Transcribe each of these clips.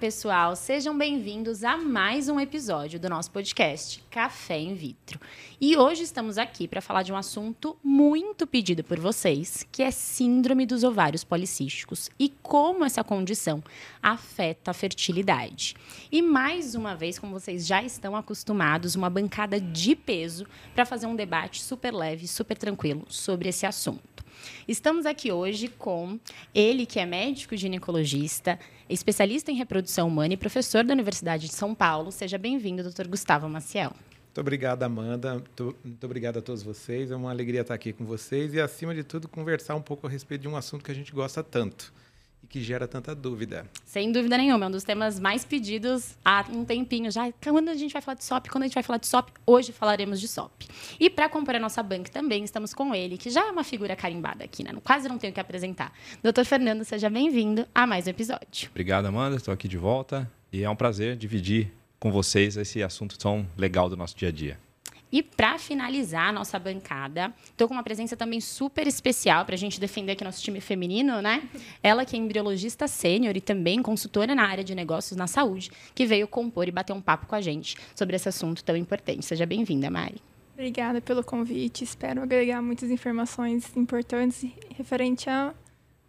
pessoal, sejam bem-vindos a mais um episódio do nosso podcast Café in Vitro. E hoje estamos aqui para falar de um assunto muito pedido por vocês, que é síndrome dos ovários policísticos e como essa condição afeta a fertilidade. E mais uma vez, como vocês já estão acostumados, uma bancada de peso para fazer um debate super leve, super tranquilo sobre esse assunto. Estamos aqui hoje com ele, que é médico ginecologista, especialista em reprodução humana e professor da Universidade de São Paulo. Seja bem-vindo, doutor Gustavo Maciel. Muito obrigado, Amanda. Muito, obrigado a todos vocês. É uma alegria estar aqui com vocês e, acima de tudo, conversar um pouco a respeito de um assunto que a gente gosta tanto que gera tanta dúvida. Sem dúvida nenhuma, é um dos temas mais pedidos há um tempinho já. Quando a gente vai falar de SOP, quando a gente vai falar de SOP, hoje falaremos de SOP. E para compor a nossa banca também, estamos com ele, que já é uma figura carimbada aqui, né? Quase não tenho que apresentar. Doutor Fernando, seja bem-vindo a mais um episódio. Obrigado, Amanda. Estou aqui de volta e é um prazer dividir com vocês esse assunto tão legal do nosso dia a dia. E para finalizar a nossa bancada, estou com uma presença também super especial para a gente defender aqui nosso time feminino, né? Ela que é embriologista sênior e também consultora na área de negócios na saúde, que veio compor e bater um papo com a gente sobre esse assunto tão importante. Seja bem-vinda, Mari. Obrigada pelo convite. Espero agregar muitas informações importantes referente a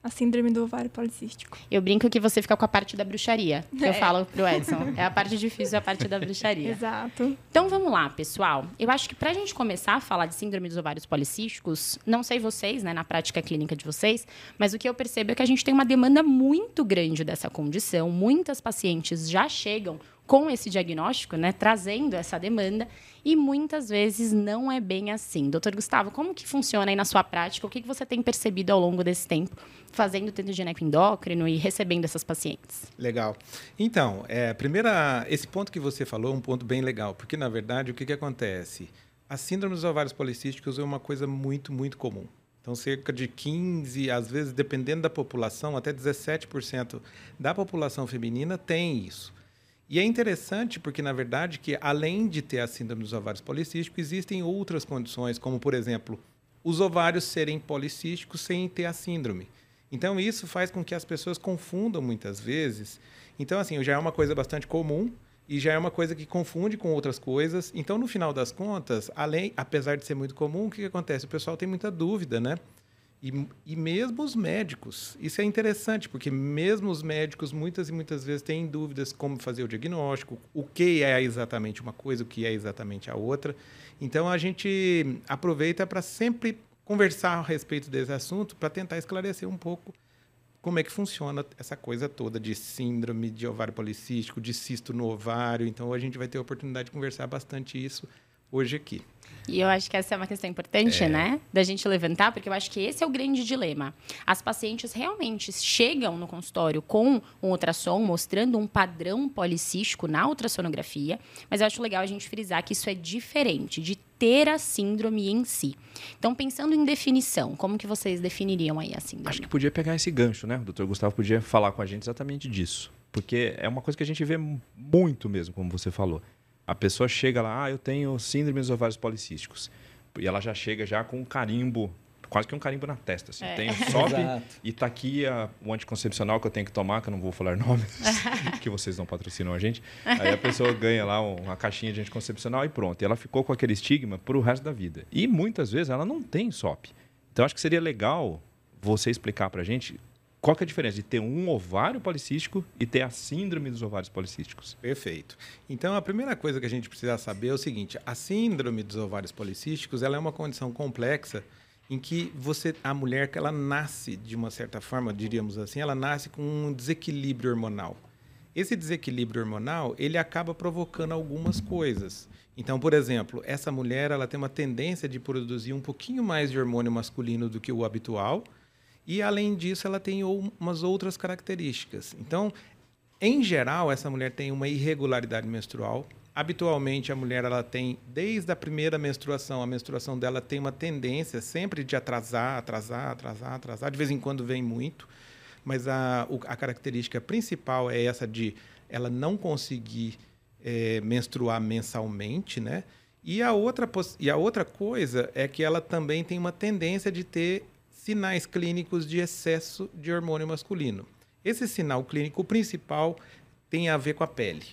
a síndrome do ovário policístico. Eu brinco que você fica com a parte da bruxaria, que é. eu falo pro Edson. É a parte difícil, é a parte da bruxaria. Exato. Então vamos lá, pessoal. Eu acho que pra gente começar a falar de síndrome dos ovários policísticos, não sei vocês, né, na prática clínica de vocês, mas o que eu percebo é que a gente tem uma demanda muito grande dessa condição. Muitas pacientes já chegam com esse diagnóstico, né, trazendo essa demanda, e muitas vezes não é bem assim. Doutor Gustavo, como que funciona aí na sua prática? O que, que você tem percebido ao longo desse tempo, fazendo tendo gineco endócrino e recebendo essas pacientes? Legal. Então, é, primeira, esse ponto que você falou é um ponto bem legal, porque, na verdade, o que, que acontece? A síndrome dos ovários policísticos é uma coisa muito, muito comum. Então, cerca de 15, às vezes, dependendo da população, até 17% da população feminina tem isso. E é interessante porque, na verdade, que além de ter a síndrome dos ovários policísticos, existem outras condições, como, por exemplo, os ovários serem policísticos sem ter a síndrome. Então, isso faz com que as pessoas confundam muitas vezes. Então, assim, já é uma coisa bastante comum e já é uma coisa que confunde com outras coisas. Então, no final das contas, além, apesar de ser muito comum, o que, que acontece? O pessoal tem muita dúvida, né? E, e mesmo os médicos. Isso é interessante, porque mesmo os médicos muitas e muitas vezes têm dúvidas como fazer o diagnóstico, o que é exatamente uma coisa, o que é exatamente a outra. Então a gente aproveita para sempre conversar a respeito desse assunto para tentar esclarecer um pouco como é que funciona essa coisa toda de síndrome de ovário policístico, de cisto no ovário. Então a gente vai ter a oportunidade de conversar bastante isso hoje aqui. E eu acho que essa é uma questão importante, é. né? Da gente levantar, porque eu acho que esse é o grande dilema. As pacientes realmente chegam no consultório com um ultrassom mostrando um padrão policístico na ultrassonografia, mas eu acho legal a gente frisar que isso é diferente de ter a síndrome em si. Então, pensando em definição, como que vocês definiriam aí a síndrome? Acho que podia pegar esse gancho, né? O doutor Gustavo podia falar com a gente exatamente disso. Porque é uma coisa que a gente vê muito mesmo, como você falou a pessoa chega lá, ah, eu tenho síndrome dos ovários policísticos. E ela já chega já com um carimbo, quase que um carimbo na testa. Assim. É. Tem SOP e tá aqui a, o anticoncepcional que eu tenho que tomar, que eu não vou falar nomes, que vocês não patrocinam a gente. Aí a pessoa ganha lá uma caixinha de anticoncepcional e pronto. E ela ficou com aquele estigma para o resto da vida. E muitas vezes ela não tem SOP. Então acho que seria legal você explicar para a gente qual que é a diferença de ter um ovário policístico e ter a síndrome dos ovários policísticos? Perfeito. Então, a primeira coisa que a gente precisa saber é o seguinte: a síndrome dos ovários policísticos ela é uma condição complexa em que você, a mulher, ela nasce de uma certa forma, diríamos assim, ela nasce com um desequilíbrio hormonal. Esse desequilíbrio hormonal ele acaba provocando algumas coisas. Então, por exemplo, essa mulher ela tem uma tendência de produzir um pouquinho mais de hormônio masculino do que o habitual e, além disso, ela tem umas outras características. Então, em geral, essa mulher tem uma irregularidade menstrual. Habitualmente, a mulher ela tem, desde a primeira menstruação, a menstruação dela tem uma tendência sempre de atrasar, atrasar, atrasar, atrasar. De vez em quando vem muito, mas a, a característica principal é essa de ela não conseguir é, menstruar mensalmente, né? E a, outra, e a outra coisa é que ela também tem uma tendência de ter sinais clínicos de excesso de hormônio masculino. Esse sinal clínico principal tem a ver com a pele,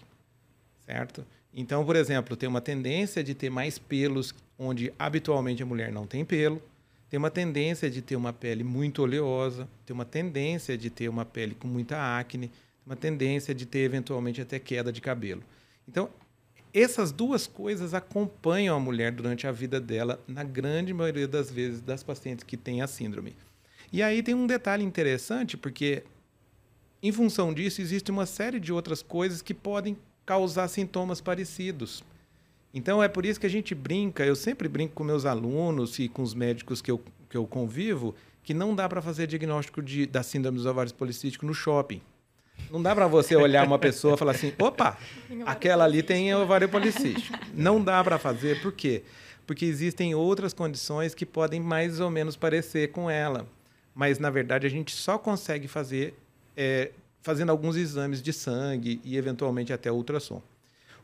certo? Então, por exemplo, tem uma tendência de ter mais pelos onde habitualmente a mulher não tem pelo, tem uma tendência de ter uma pele muito oleosa, tem uma tendência de ter uma pele com muita acne, uma tendência de ter eventualmente até queda de cabelo. Então, essas duas coisas acompanham a mulher durante a vida dela, na grande maioria das vezes, das pacientes que têm a síndrome. E aí tem um detalhe interessante, porque em função disso, existe uma série de outras coisas que podem causar sintomas parecidos. Então é por isso que a gente brinca, eu sempre brinco com meus alunos e com os médicos que eu, que eu convivo, que não dá para fazer diagnóstico de, da síndrome dos ovários policísticos no shopping. Não dá para você olhar uma pessoa e falar assim, opa, aquela ali tem ovário policístico. Não dá para fazer, por quê? Porque existem outras condições que podem mais ou menos parecer com ela. Mas, na verdade, a gente só consegue fazer é, fazendo alguns exames de sangue e, eventualmente, até ultrassom.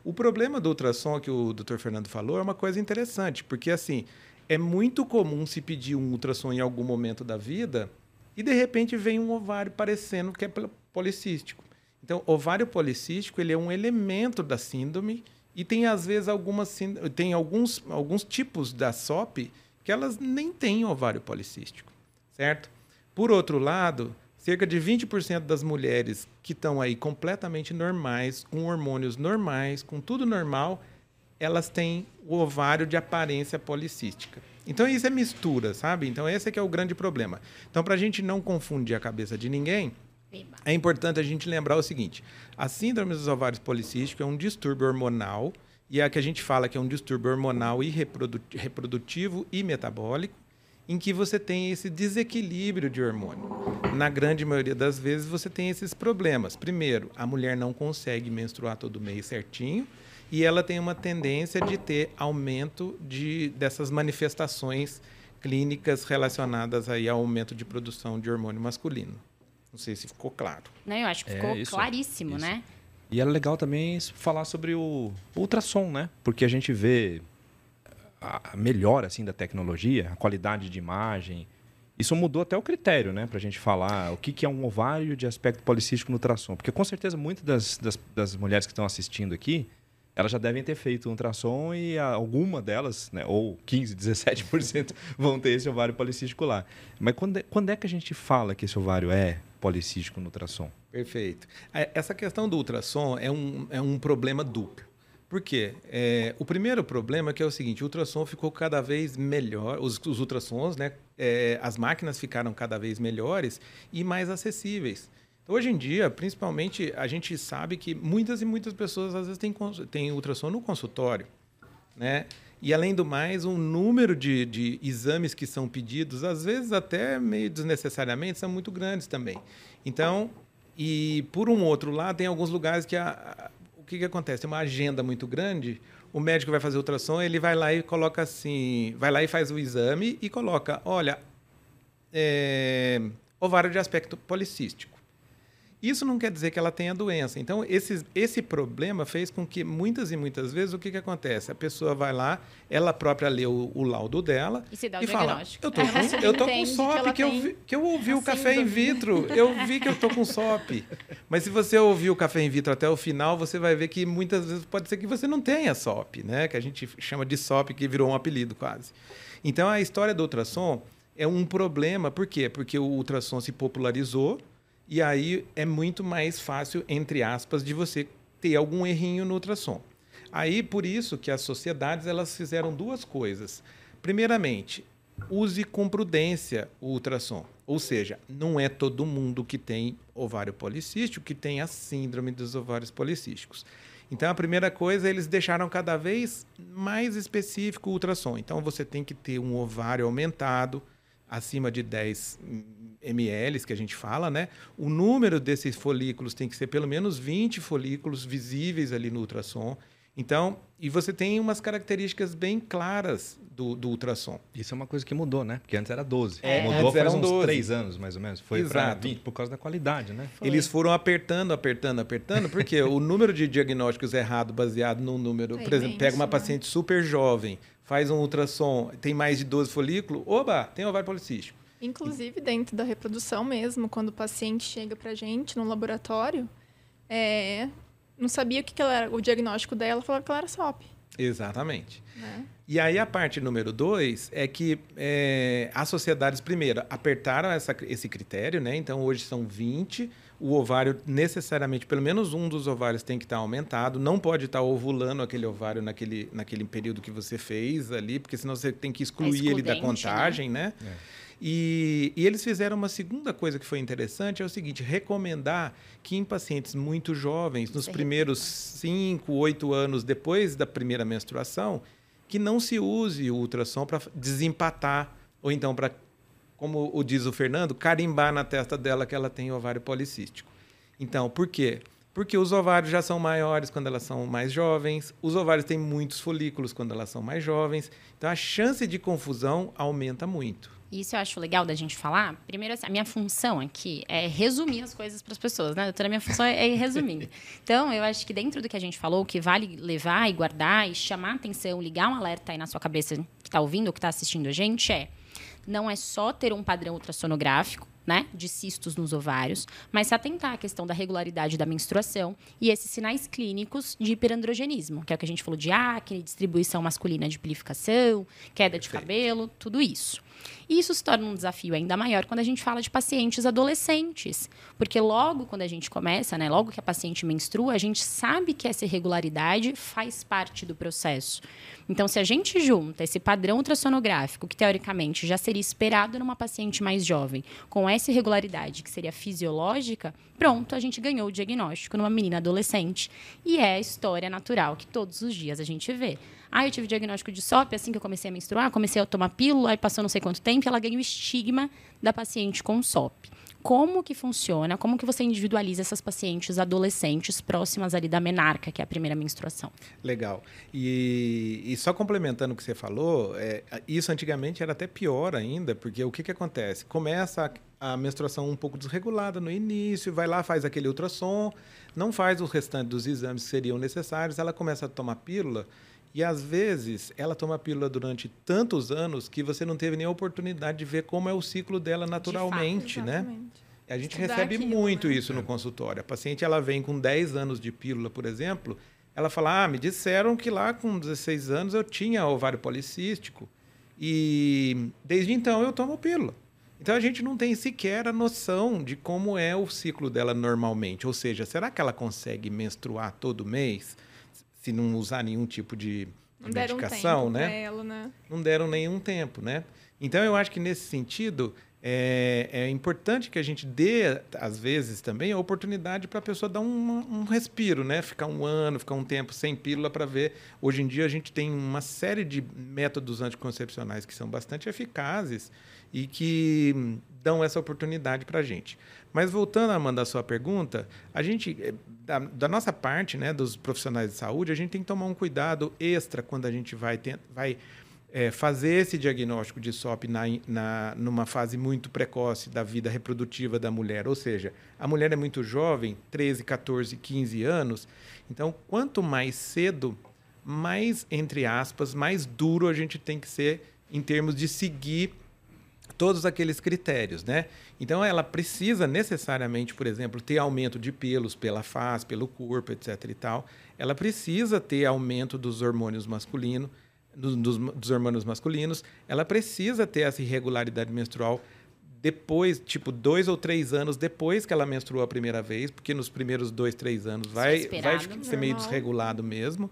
O problema do ultrassom que o Dr. Fernando falou é uma coisa interessante, porque, assim, é muito comum se pedir um ultrassom em algum momento da vida e, de repente, vem um ovário parecendo que é policístico. Então, ovário policístico ele é um elemento da síndrome e tem às vezes algumas tem alguns alguns tipos da SOP que elas nem têm ovário policístico, certo? Por outro lado, cerca de 20% das mulheres que estão aí completamente normais, com hormônios normais, com tudo normal, elas têm o ovário de aparência policística. Então isso é mistura, sabe? Então esse é que é o grande problema. Então para a gente não confundir a cabeça de ninguém, é importante a gente lembrar o seguinte: a síndrome dos ovários policísticos é um distúrbio hormonal, e é a que a gente fala que é um distúrbio hormonal e reprodutivo e metabólico, em que você tem esse desequilíbrio de hormônio. Na grande maioria das vezes, você tem esses problemas. Primeiro, a mulher não consegue menstruar todo mês certinho, e ela tem uma tendência de ter aumento de, dessas manifestações clínicas relacionadas aí ao aumento de produção de hormônio masculino. Não sei se ficou claro. Não, eu acho que ficou é, isso, claríssimo, isso. né? E é legal também falar sobre o ultrassom, né? Porque a gente vê a melhora assim da tecnologia, a qualidade de imagem. Isso mudou até o critério, né, para a gente falar o que, que é um ovário de aspecto policístico no ultrassom. Porque com certeza muitas das, das, das mulheres que estão assistindo aqui, elas já devem ter feito um ultrassom e alguma delas, né, ou 15, 17%, vão ter esse ovário policístico lá. Mas quando é, quando é que a gente fala que esse ovário é policístico no ultrassom? Perfeito. É, essa questão do ultrassom é um, é um problema duplo. Por quê? É, o primeiro problema é que é o seguinte, o ultrassom ficou cada vez melhor, os, os ultrassons, né, é, as máquinas ficaram cada vez melhores e mais acessíveis. Hoje em dia, principalmente, a gente sabe que muitas e muitas pessoas às vezes têm, têm ultrassom no consultório, né? E, além do mais, um número de, de exames que são pedidos, às vezes até meio desnecessariamente, são muito grandes também. Então, e por um outro lado, tem alguns lugares que a, a, o que, que acontece? Tem uma agenda muito grande, o médico vai fazer ultrassom, ele vai lá e coloca assim, vai lá e faz o exame e coloca, olha, é, ovário de aspecto policístico. Isso não quer dizer que ela tenha doença. Então, esse, esse problema fez com que muitas e muitas vezes o que, que acontece? A pessoa vai lá, ela própria lê o, o laudo dela e, se dá o e fala: Eu tô com, eu tô com SOP, que, eu vi, que eu ouvi o café in vitro, eu vi que eu tô com SOP. Mas se você ouvir o café in vitro até o final, você vai ver que muitas vezes pode ser que você não tenha SOP, né? Que a gente chama de SOP, que virou um apelido quase. Então, a história do ultrassom é um problema, por quê? Porque o ultrassom se popularizou e aí é muito mais fácil, entre aspas, de você ter algum errinho no ultrassom. Aí, por isso que as sociedades elas fizeram duas coisas. Primeiramente, use com prudência o ultrassom. Ou seja, não é todo mundo que tem ovário policístico que tem a síndrome dos ovários policísticos. Então, a primeira coisa, eles deixaram cada vez mais específico o ultrassom. Então, você tem que ter um ovário aumentado, acima de 10 ml, que a gente fala, né? O número desses folículos tem que ser pelo menos 20 folículos visíveis ali no ultrassom. Então, e você tem umas características bem claras do, do ultrassom. Isso é uma coisa que mudou, né? Porque antes era 12. É, mudou faz uns 12. 3 anos, mais ou menos. Foi para 20, por causa da qualidade, né? Foi. Eles foram apertando, apertando, apertando, porque o número de diagnósticos errado baseado num número... Foi por exemplo, pega uma né? paciente super jovem, faz um ultrassom, tem mais de 12 folículos, oba, tem ovário policístico. Inclusive, dentro da reprodução mesmo, quando o paciente chega para a gente no laboratório, é, não sabia o que, que ela era, o diagnóstico dela, falava que ela era SOP. Exatamente. Né? E aí a parte número dois é que é, as sociedades, primeiro, apertaram essa, esse critério, né? Então hoje são 20. O ovário, necessariamente, pelo menos um dos ovários tem que estar aumentado. Não pode estar ovulando aquele ovário naquele, naquele período que você fez ali, porque senão você tem que excluir ele da excludente, contagem, né? E, e eles fizeram uma segunda coisa que foi interessante, é o seguinte, recomendar que em pacientes muito jovens, nos primeiros 5, 8 anos depois da primeira menstruação, que não se use o ultrassom para desempatar, ou então para, como o diz o Fernando, carimbar na testa dela que ela tem ovário policístico. Então, por quê? Porque os ovários já são maiores quando elas são mais jovens, os ovários têm muitos folículos quando elas são mais jovens, então a chance de confusão aumenta muito. Isso eu acho legal da gente falar. Primeiro, assim, a minha função aqui é resumir as coisas para as pessoas, né, doutora? A minha função é ir resumindo. Então, eu acho que dentro do que a gente falou, o que vale levar e guardar e chamar a atenção, ligar um alerta aí na sua cabeça que está ouvindo ou que está assistindo a gente é não é só ter um padrão ultrassonográfico, né, de cistos nos ovários, mas se atentar à questão da regularidade da menstruação e esses sinais clínicos de hiperandrogenismo, que é o que a gente falou de acne, distribuição masculina de pilificação, queda de Perfeito. cabelo, tudo isso. E isso se torna um desafio ainda maior quando a gente fala de pacientes adolescentes. Porque logo quando a gente começa, né, logo que a paciente menstrua, a gente sabe que essa irregularidade faz parte do processo. Então, se a gente junta esse padrão ultrassonográfico, que teoricamente já seria esperado numa paciente mais jovem, com essa irregularidade que seria fisiológica, pronto, a gente ganhou o diagnóstico numa menina adolescente. E é a história natural que todos os dias a gente vê. Ah, eu tive diagnóstico de SOP assim que eu comecei a menstruar, comecei a tomar pílula, aí passou não sei quanto tempo e ela ganha o estigma da paciente com SOP. Como que funciona? Como que você individualiza essas pacientes adolescentes próximas ali da menarca, que é a primeira menstruação? Legal. E, e só complementando o que você falou, é, isso antigamente era até pior ainda, porque o que, que acontece? Começa a, a menstruação um pouco desregulada no início, vai lá, faz aquele ultrassom, não faz o restante dos exames que seriam necessários, ela começa a tomar pílula. E às vezes ela toma pílula durante tantos anos que você não teve nem a oportunidade de ver como é o ciclo dela naturalmente, né? Exatamente. A gente Estudar recebe aquilo, muito né? isso no consultório. A paciente ela vem com 10 anos de pílula, por exemplo, ela fala: "Ah, me disseram que lá com 16 anos eu tinha ovário policístico e desde então eu tomo pílula". Então a gente não tem sequer a noção de como é o ciclo dela normalmente. Ou seja, será que ela consegue menstruar todo mês se não usar nenhum tipo de Não medicação, né? ela, né? não deram nenhum tempo, né? Então eu acho que nesse sentido é, é importante que a gente dê, às vezes também, a oportunidade para a pessoa dar um, um respiro, né? Ficar um ano, ficar um tempo sem pílula para ver. Hoje em dia a gente tem uma série de métodos anticoncepcionais que são bastante eficazes e que dão essa oportunidade para a gente. Mas voltando a mandar sua pergunta, a gente, eh, da, da nossa parte, né, dos profissionais de saúde, a gente tem que tomar um cuidado extra quando a gente vai, vai é, fazer esse diagnóstico de SOP na, na, numa fase muito precoce da vida reprodutiva da mulher. Ou seja, a mulher é muito jovem, 13, 14, 15 anos. Então, quanto mais cedo, mais, entre aspas, mais duro a gente tem que ser em termos de seguir todos aqueles critérios, né? Então ela precisa necessariamente, por exemplo, ter aumento de pelos pela face, pelo corpo, etc e tal. Ela precisa ter aumento dos hormônios masculinos, dos, dos, hormônios masculinos. Ela precisa ter essa irregularidade menstrual depois, tipo, dois ou três anos depois que ela menstruou a primeira vez, porque nos primeiros dois, três anos vai, vai ser meio desregulado mesmo.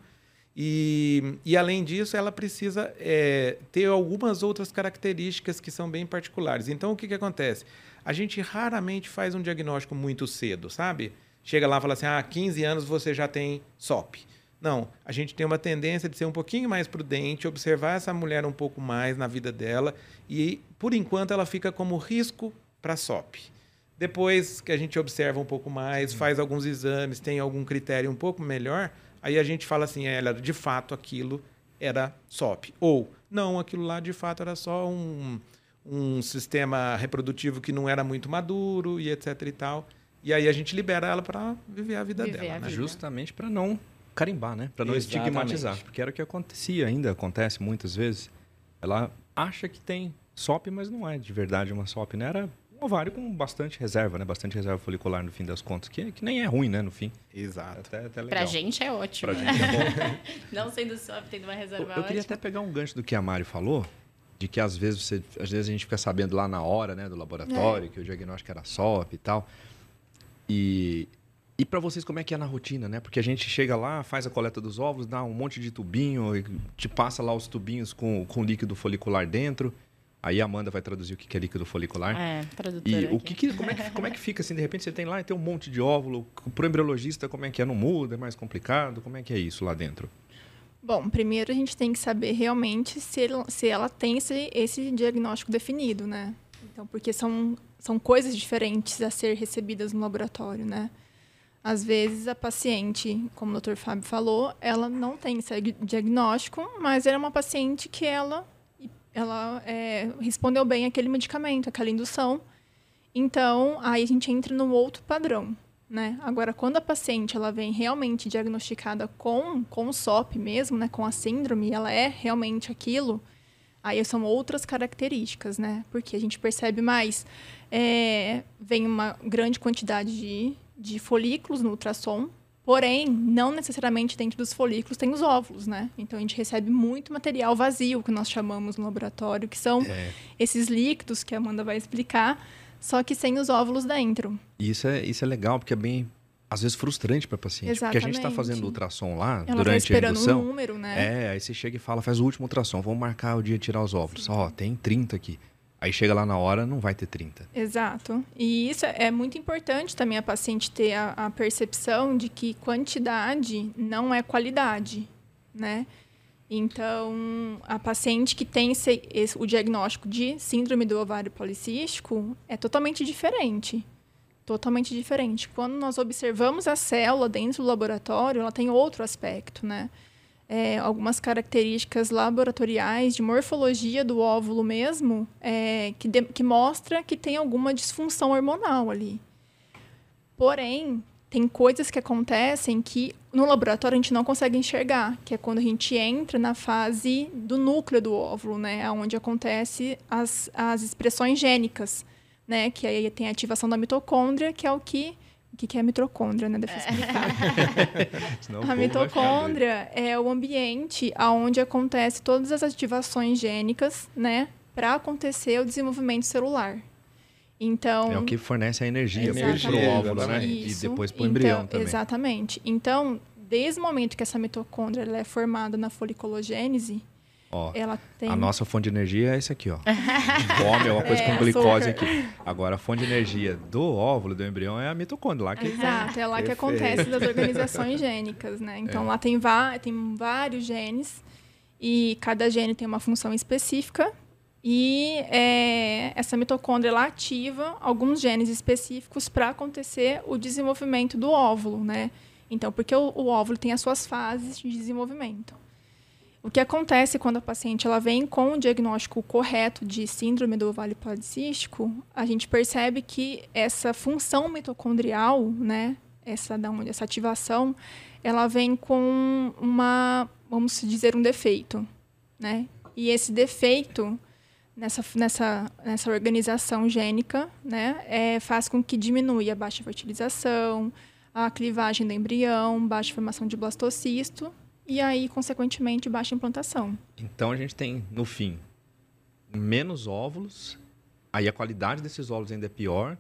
E, e além disso, ela precisa é, ter algumas outras características que são bem particulares. Então, o que, que acontece? A gente raramente faz um diagnóstico muito cedo, sabe? Chega lá e fala assim: ah, 15 anos você já tem SOP. Não, a gente tem uma tendência de ser um pouquinho mais prudente, observar essa mulher um pouco mais na vida dela e, por enquanto, ela fica como risco para SOP. Depois que a gente observa um pouco mais, faz alguns exames, tem algum critério um pouco melhor, aí a gente fala assim, ela de fato aquilo era SOP. Ou, não, aquilo lá de fato era só um, um sistema reprodutivo que não era muito maduro e etc e tal. E aí a gente libera ela para viver a vida Viver dela. a né? vida. Justamente para não carimbar, né? Para não Exatamente. estigmatizar. Porque era o que acontecia, ainda acontece muitas vezes. Ela acha que tem SOP, mas não é de verdade uma SOP, né? Era ovário com bastante reserva, né? Bastante reserva folicular no fim das contas, que, que nem é ruim, né? No fim. Exato. Até, até legal. Pra gente é ótimo. Pra gente é bom. Não sendo só tendo uma reserva Eu, eu queria até pegar um gancho do que a Mari falou, de que às vezes você, às vezes a gente fica sabendo lá na hora, né, do laboratório, que o diagnóstico era SOP e tal. E e para vocês como é que é na rotina, né? Porque a gente chega lá, faz a coleta dos ovos, dá um monte de tubinho, te passa lá os tubinhos com, com líquido folicular dentro. Aí a Amanda vai traduzir o que que é líquido folicular. É, tradutora. E o que, que- como, é que, como é que fica assim, de repente você tem lá e tem um monte de óvulo, pro embriologista como é que é? Não muda, é mais complicado? Como é que é isso lá dentro? Bom, primeiro a gente tem que saber realmente se, ele- se ela tem esse, esse diagnóstico definido, né? Então, porque são, são coisas diferentes a ser recebidas no laboratório, né? Às vezes a paciente, como o Dr. Fábio falou, ela não tem esse diagnóstico, mas ela é uma paciente que ela, ela é, respondeu bem àquele medicamento, aquela indução. Então, aí a gente entra num outro padrão, né? Agora, quando a paciente ela vem realmente diagnosticada com, com o SOP mesmo, né, com a síndrome, ela é realmente aquilo, aí são outras características, né? Porque a gente percebe mais, é, vem uma grande quantidade de, de folículos no ultrassom, porém, não necessariamente dentro dos folículos tem os óvulos, né? Então, a gente recebe muito material vazio, que nós chamamos no laboratório, que são É. esses líquidos que a Amanda vai explicar, só que sem os óvulos dentro. Isso é, isso é legal, porque é bem, às vezes, frustrante para paciente. Porque a gente está Exatamente. fazendo ultrassom lá, Ela está durante a esperando indução. um número, né? É, aí você chega e fala, faz o último ultrassom, vamos marcar o dia de tirar os óvulos. Ó, tem 30 aqui. Aí chega lá na hora, não vai ter 30. Exato. E isso é muito importante também a paciente ter a, a percepção de que quantidade não é qualidade, né? Então, a paciente que tem esse- esse- o diagnóstico de síndrome do ovário policístico é totalmente diferente. Totalmente diferente. Quando nós observamos a célula dentro do laboratório, ela tem outro aspecto, né? É, algumas características laboratoriais de morfologia do óvulo mesmo, é, que, de- que mostra que tem alguma disfunção hormonal ali. Porém, tem coisas que acontecem que no laboratório a gente não consegue enxergar, que é quando a gente entra na fase do núcleo do óvulo, né, onde acontece as, as expressões gênicas, né, que aí tem a ativação da mitocôndria, que é o que o que que é a mitocôndria, né? Deixa eu explicar. A mitocôndria é o ambiente onde acontece todas as ativações gênicas, né, para acontecer o desenvolvimento celular. Então, É o que fornece a energia para o óvulo, né? exatamente. E Isso. depois para o Então, embrião também. Exatamente. Então, desde o momento que essa mitocôndria é formada na foliculogênese, Ó, ela tem a nossa fonte de energia é esse aqui, ó. Come é uma coisa É, com glicose açúcar. aqui. Agora, a fonte de energia do óvulo, do embrião, é a mitocôndria lá que Exato, é lá que acontece das organizações gênicas, né? Então É. lá tem, tem vários genes e cada gene tem uma função específica e é, essa mitocôndria ela ativa alguns genes específicos para acontecer o desenvolvimento do óvulo, né? Então, porque o, o óvulo tem as suas fases de desenvolvimento. O que acontece quando a paciente ela vem com o diagnóstico correto de síndrome do ovário policístico, a gente percebe que essa função mitocondrial, né, essa, da onde- essa ativação, ela vem com uma, vamos dizer, um defeito, né? E esse defeito nessa, nessa, nessa organização gênica, né, é, faz com que diminua a baixa fertilização, a clivagem do embrião, baixa formação de blastocisto e aí, consequentemente, baixa implantação. Então a gente tem, no fim, menos óvulos, aí a qualidade desses óvulos ainda é pior,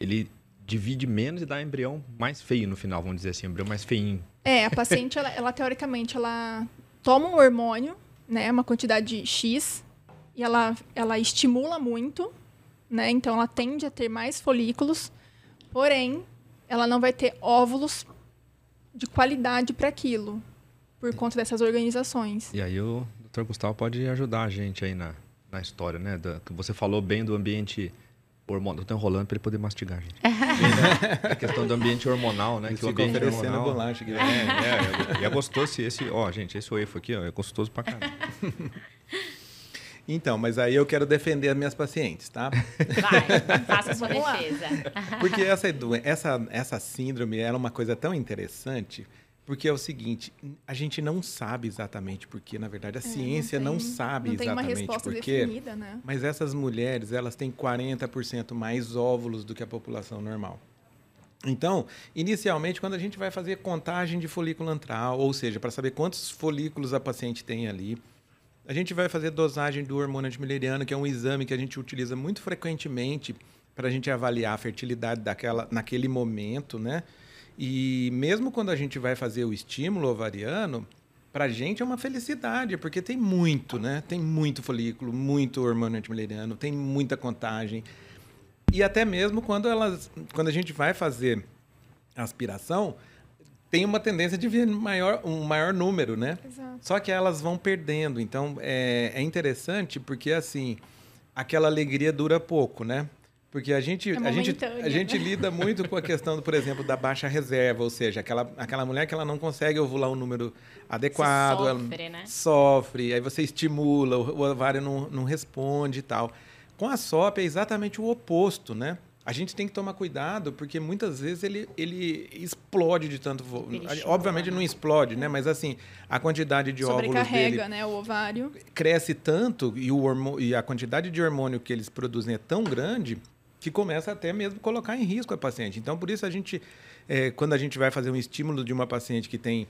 ele divide menos e dá embrião mais feio no final, vamos dizer assim, embrião mais feinho. É, a paciente, ela, ela, teoricamente, ela toma um hormônio, né, uma quantidade X, e ela, ela estimula muito, né, então ela tende a ter mais folículos, porém, ela não vai ter óvulos de qualidade para aquilo, por conta dessas organizações. E aí o Dr. Gustavo pode ajudar a gente aí na, na história, né? Da, que você falou bem do ambiente hormonal. Eu tô enrolando para ele poder mastigar, gente. Né? A questão do ambiente hormonal, né? Eles que o ambiente oferecendo hormonal... bolacha aqui. É, é, e é gostoso esse, esse... Ó, gente, esse wafo aqui, ó, é gostoso pra caramba. Então, mas aí eu quero defender as minhas pacientes, tá? Vai, faça sua defesa. Porque essa, essa, essa síndrome ela é uma coisa tão interessante, Porque é o seguinte, a gente não sabe exatamente porque, na verdade, a é, ciência não, tem, não sabe não exatamente uma resposta porque. Definida, né? Mas essas mulheres, elas têm 40% mais óvulos do que a população normal. Então, inicialmente, quando a gente vai fazer contagem de folículo antral, ou seja, para saber quantos folículos a paciente tem ali, a gente vai fazer dosagem do hormônio antimileriano, que é um exame que a gente utiliza muito frequentemente para a gente avaliar a fertilidade daquela, naquele momento, né? E mesmo quando a gente vai fazer o estímulo ovariano, para a gente é uma felicidade, porque tem muito, né? Tem muito folículo, muito hormônio antimileriano, tem muita contagem. E até mesmo quando elas, quando a gente vai fazer aspiração, tem uma tendência de vir maior, um maior número, né? Exato. Só que elas vão perdendo. Então é, é interessante porque assim aquela alegria dura pouco, né? Porque a gente, é a gente, a gente né? lida muito com a questão, por exemplo, da baixa reserva, ou seja, aquela, aquela mulher que ela não consegue ovular um número adequado, você sofre, ela né? sofre, aí você estimula, o, ovário não, não responde e tal. Com a SOP é exatamente o oposto, né? A gente tem que tomar cuidado, porque muitas vezes ele, ele explode de tanto. Obviamente não explode, né? Mas assim, a quantidade de óvulos dele. né? O ovário. Cresce tanto e, o e a quantidade de hormônio que eles produzem é tão grande que começa até mesmo colocar em risco a paciente. Então, por isso a gente, é, quando a gente vai fazer um estímulo de uma paciente que tem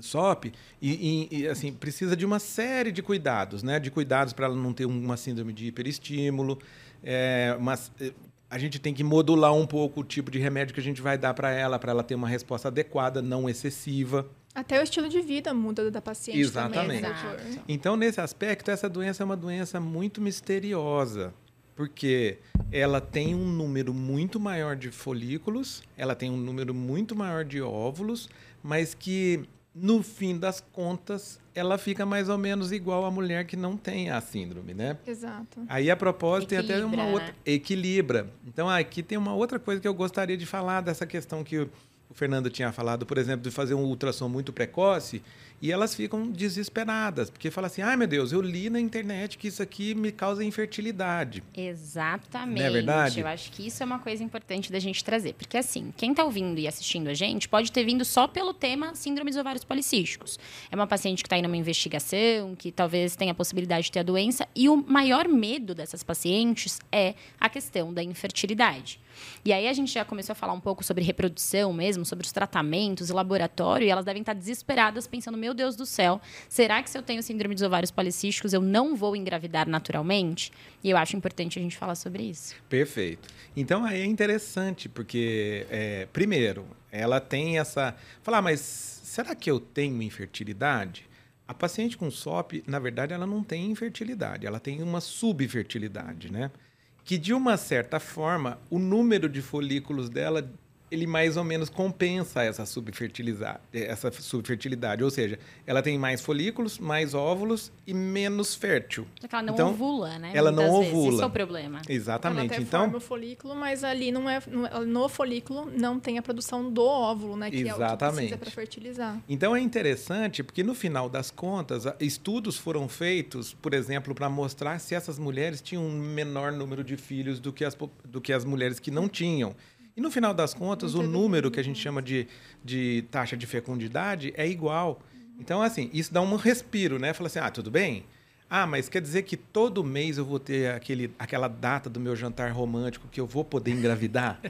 SOP, e, e, e, assim, precisa de uma série de cuidados, né? De cuidados para ela não ter uma síndrome de hiperestímulo, é, mas é, a gente tem que modular um pouco o tipo de remédio que a gente vai dar para ela, para ela ter uma resposta adequada, não excessiva. Até o estilo de vida muda da paciente Exatamente. também, Então, nesse aspecto, essa doença é uma doença muito misteriosa porque ela tem um número muito maior de folículos, ela tem um número muito maior de óvulos, mas que no fim das contas ela fica mais ou menos igual à mulher que não tem a síndrome, né? Exato. Aí a propósito Equilibra, tem até uma né? outra equilibra. Então aqui tem uma outra coisa que eu gostaria de falar dessa questão que o Fernando tinha falado, por exemplo, de fazer um ultrassom muito precoce e elas ficam desesperadas, porque falam assim: ai meu Deus, eu li na internet que isso aqui me causa infertilidade. Exatamente. Não é verdade? Eu acho que isso é uma coisa importante da gente trazer. Porque, assim, quem está ouvindo e assistindo a gente pode ter vindo só pelo tema síndrome dos ovários policísticos. É uma paciente que está indo numa investigação, que talvez tenha a possibilidade de ter a doença, e o maior medo dessas pacientes é a questão da infertilidade. E aí a gente já começou a falar um pouco sobre reprodução mesmo, sobre os tratamentos e laboratório, e elas devem estar desesperadas pensando, meu Deus do céu, será que se eu tenho síndrome dos ovários policísticos eu não vou engravidar naturalmente? E eu acho importante a gente falar sobre isso. Perfeito. Então aí é interessante, porque, é, primeiro, ela tem essa. Falar, mas será que eu tenho infertilidade? A paciente com SOP, na verdade, ela não tem infertilidade, ela tem uma subfertilidade, né? que de uma certa forma o número de folículos dela ele mais ou menos compensa essa subfertilidade, essa subfertilidade, ou seja, ela tem mais folículos, mais óvulos e menos fértil. Só que ela não então, ovula, né? Ela não Muitas ovula. Vezes. Esse é o problema. Exatamente. Ela até então, forma o folículo, mas ali não é no, no folículo não tem a produção do óvulo, né? Que Exatamente. é o que precisa para fertilizar. Então é interessante porque no final das contas estudos foram feitos, por exemplo, para mostrar se essas mulheres tinham um menor número de filhos do que as, do que as mulheres que não tinham. E no final das contas, o número que a gente chama de, de taxa de fecundidade é igual. Então, assim, isso dá um respiro, né? Fala assim, ah, tudo bem? Ah, mas quer dizer que todo mês eu vou ter aquele, aquela data do meu jantar romântico que eu vou poder engravidar?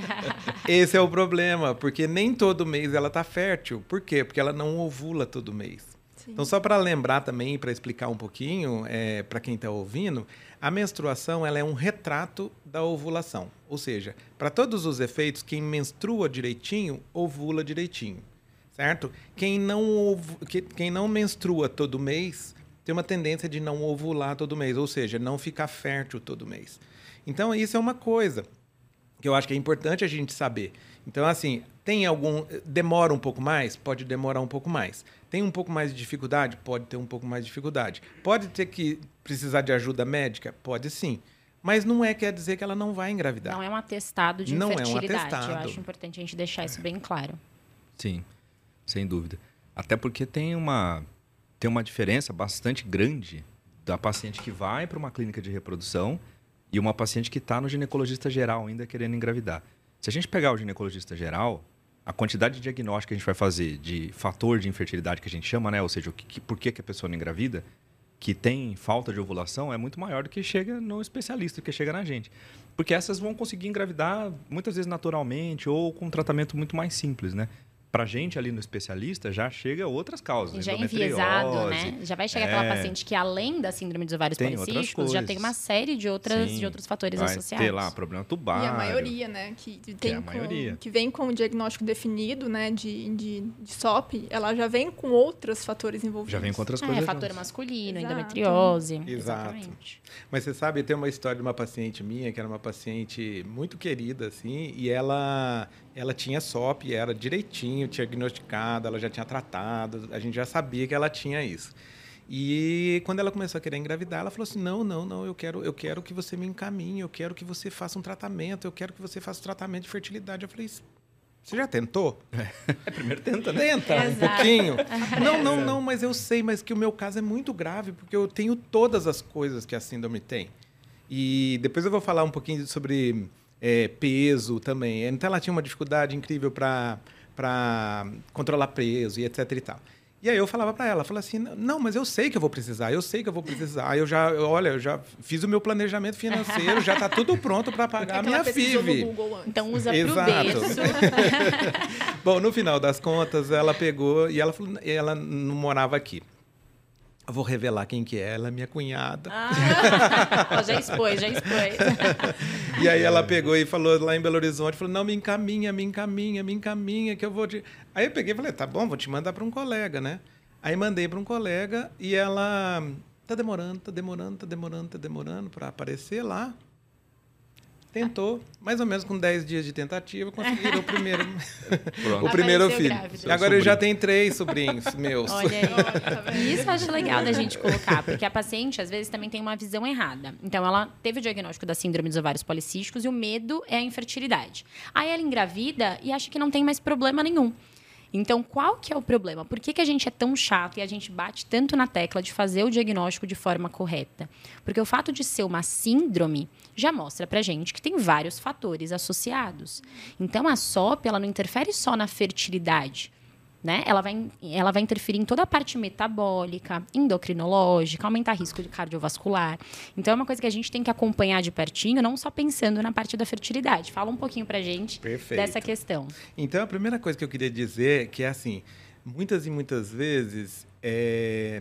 Esse é o problema, porque nem todo mês ela está fértil. Por quê? Porque ela não ovula todo mês. Sim. Então, só para lembrar também, para explicar um pouquinho, é, para quem está ouvindo, a menstruação ela é um retrato da ovulação. Ou seja, para todos os efeitos, quem menstrua direitinho, ovula direitinho. Certo? Quem não, quem não menstrua todo mês tem uma tendência de não ovular todo mês, ou seja, não ficar fértil todo mês. Então, isso é uma coisa que eu acho que é importante a gente saber. Então, assim, tem algum. Demora um pouco mais? Pode demorar um pouco mais. Tem um pouco mais de dificuldade? Pode ter um pouco mais de dificuldade. Pode ter que precisar de ajuda médica? Pode sim. Mas não é quer dizer que ela não vai engravidar. Não é um atestado de Não é um infertilidade. atestado. Eu acho importante a gente deixar isso bem claro. Sim, sem dúvida. Até porque tem uma, tem uma diferença bastante grande da paciente que vai para uma clínica de reprodução e uma paciente que está no ginecologista geral ainda querendo engravidar. Se a gente pegar o ginecologista geral, a quantidade de diagnóstico que a gente vai fazer de fator de infertilidade que a gente chama, né? Ou seja, o que, por que, que a pessoa não engravida, que tem falta de ovulação, é muito maior do que chega no especialista, do que chega na gente. Porque essas vão conseguir engravidar muitas vezes naturalmente ou com um tratamento muito mais simples, né? Para a gente ali no especialista já chega outras causas. Já é enviesado, né? Já vai chegar é, aquela paciente que além da síndrome dos ovários policísticos já tem uma série de outras Sim, de outros fatores vai associados. Ter lá problema tubar. E a maioria, né, que tem que, é com, que vem com o diagnóstico definido, né, de, de, de, SOP, ela já vem com outros fatores envolvidos. Já vem com outras é, coisas. É, fator masculino, Exato. endometriose. Exato. Exatamente. Mas você sabe, tem uma história de uma paciente minha que era uma paciente muito querida assim, e ela ela tinha SOP, era direitinho, tinha diagnosticado, ela já tinha tratado, a gente já sabia que ela tinha isso. E quando ela começou a querer engravidar, ela falou assim: "Não, não, não, eu quero, eu quero que você me encaminhe, eu quero que você faça um tratamento, eu quero que você faça um tratamento de fertilidade". Eu falei: "Você já tentou?" É, primeiro tenta, né? Tenta Exato. um pouquinho. não, não, não, mas eu sei, mas que o meu caso é muito grave porque eu tenho todas as coisas que a síndrome tem. E depois eu vou falar um pouquinho sobre é, peso também. Então ela tinha uma dificuldade incrível para controlar peso e etc e tal. E aí eu falava para ela, falava assim, não, mas eu sei que eu vou precisar, eu sei que eu vou precisar. Eu já, olha, eu já fiz o meu planejamento financeiro, já está tudo pronto para pagar a minha FIV. Então usa Exato. pro berço. Bom, no final das contas, ela pegou e ela, ela não morava aqui. Vou revelar quem que é, ela é minha cunhada. Ah, já expôs, já expôs. e aí ela pegou e falou lá em Belo Horizonte, falou, não, me encaminha, me encaminha, me encaminha, que eu vou te... Aí eu peguei e falei, tá bom, vou te mandar para um colega, né? Aí mandei para um colega e ela... Tá demorando, tá demorando, tá demorando, tá demorando para aparecer lá. Tentou, mais ou menos com 10 dias de tentativa, conseguiram o primeiro, o primeiro filho. E agora ele já tem três sobrinhos meus. Olha aí. Isso eu acho legal da gente colocar, porque a paciente, às vezes, também tem uma visão errada. Então, ela teve o diagnóstico da síndrome dos ovários policísticos e o medo é a infertilidade. Aí ela engravida e acha que não tem mais problema nenhum. Então, qual que é o problema? Por que, que a gente é tão chato e a gente bate tanto na tecla de fazer o diagnóstico de forma correta? Porque o fato de ser uma síndrome já mostra pra gente que tem vários fatores associados. Então, a SOP, ela não interfere só na fertilidade né? Ela vai, ela vai interferir em toda a parte metabólica, endocrinológica, aumentar risco de cardiovascular. Então é uma coisa que a gente tem que acompanhar de pertinho, não só pensando na parte da fertilidade. Fala um pouquinho pra gente Perfeito. dessa questão. Então a primeira coisa que eu queria dizer é que é assim, muitas e muitas vezes é,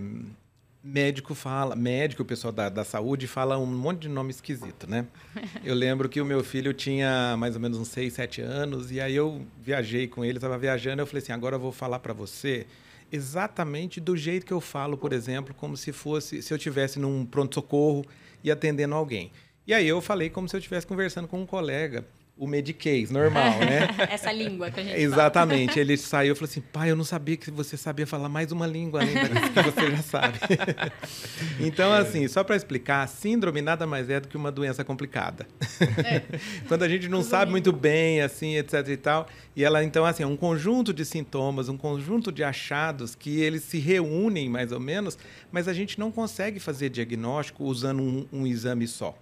médico fala, médico, o pessoal da, da saúde fala um monte de nome esquisito, né? Eu lembro que o meu filho tinha mais ou menos uns 6, 7 anos, e aí eu viajei com ele, estava viajando, eu falei assim, agora eu vou falar para você exatamente do jeito que eu falo, por exemplo, como se fosse, se eu tivesse num pronto-socorro e atendendo alguém. E aí eu falei como se eu estivesse conversando com um colega o Medicaid, normal, né? Essa língua que a gente Exatamente. Fala. Ele saiu e falou assim, pai, eu não sabia que você sabia falar mais uma língua além da que você já sabe. então, assim, só para explicar, a síndrome nada mais é do que uma doença complicada. É. Quando a gente não Tudo sabe muito bem, assim, etc e tal. E ela, então, assim, é um conjunto de sintomas, um conjunto de achados que eles se reúnem, mais ou menos, mas a gente não consegue fazer diagnóstico usando um, um exame só.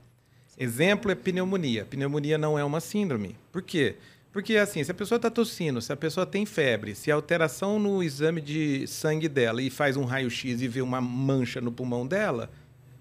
Exemplo é pneumonia. Pneumonia não é uma síndrome. Por quê? Porque, assim, se a pessoa está tossindo, se a pessoa tem febre, se a alteração no exame de sangue dela e faz um raio-x e vê uma mancha no pulmão dela,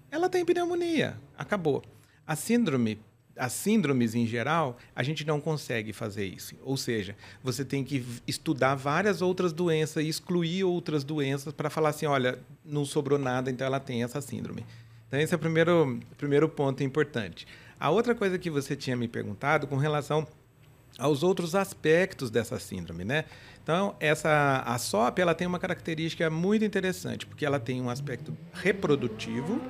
ela tem pneumonia. Acabou. A síndrome, as síndromes em geral, a gente não consegue fazer isso. Ou seja, você tem que estudar várias outras doenças e excluir outras doenças para falar assim: olha, não sobrou nada, então ela tem essa síndrome. Então, esse é o primeiro, primeiro ponto importante. A outra coisa que você tinha me perguntado com relação aos outros aspectos dessa síndrome, né? Então, essa a SOP, ela tem uma característica muito interessante, porque ela tem um aspecto reprodutivo,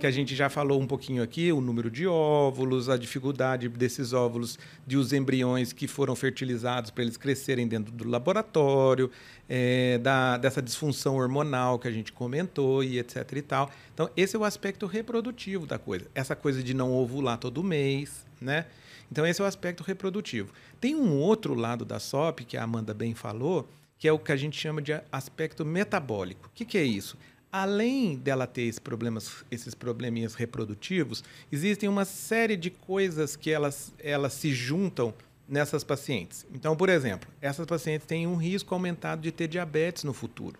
que a gente já falou um pouquinho aqui, o número de óvulos, a dificuldade desses óvulos, de os embriões que foram fertilizados para eles crescerem dentro do laboratório, é, da, dessa disfunção hormonal que a gente comentou e etc e tal. Então, esse é o aspecto reprodutivo da coisa. Essa coisa de não ovular todo mês, né? Então, esse é o aspecto reprodutivo. Tem um outro lado da SOP, que a Amanda bem falou, que é o que a gente chama de aspecto metabólico. O que, que é isso? Além dela ter esses problemas, esses probleminhas reprodutivos, existem uma série de coisas que elas, elas se juntam nessas pacientes. Então, por exemplo, essas pacientes têm um risco aumentado de ter diabetes no futuro.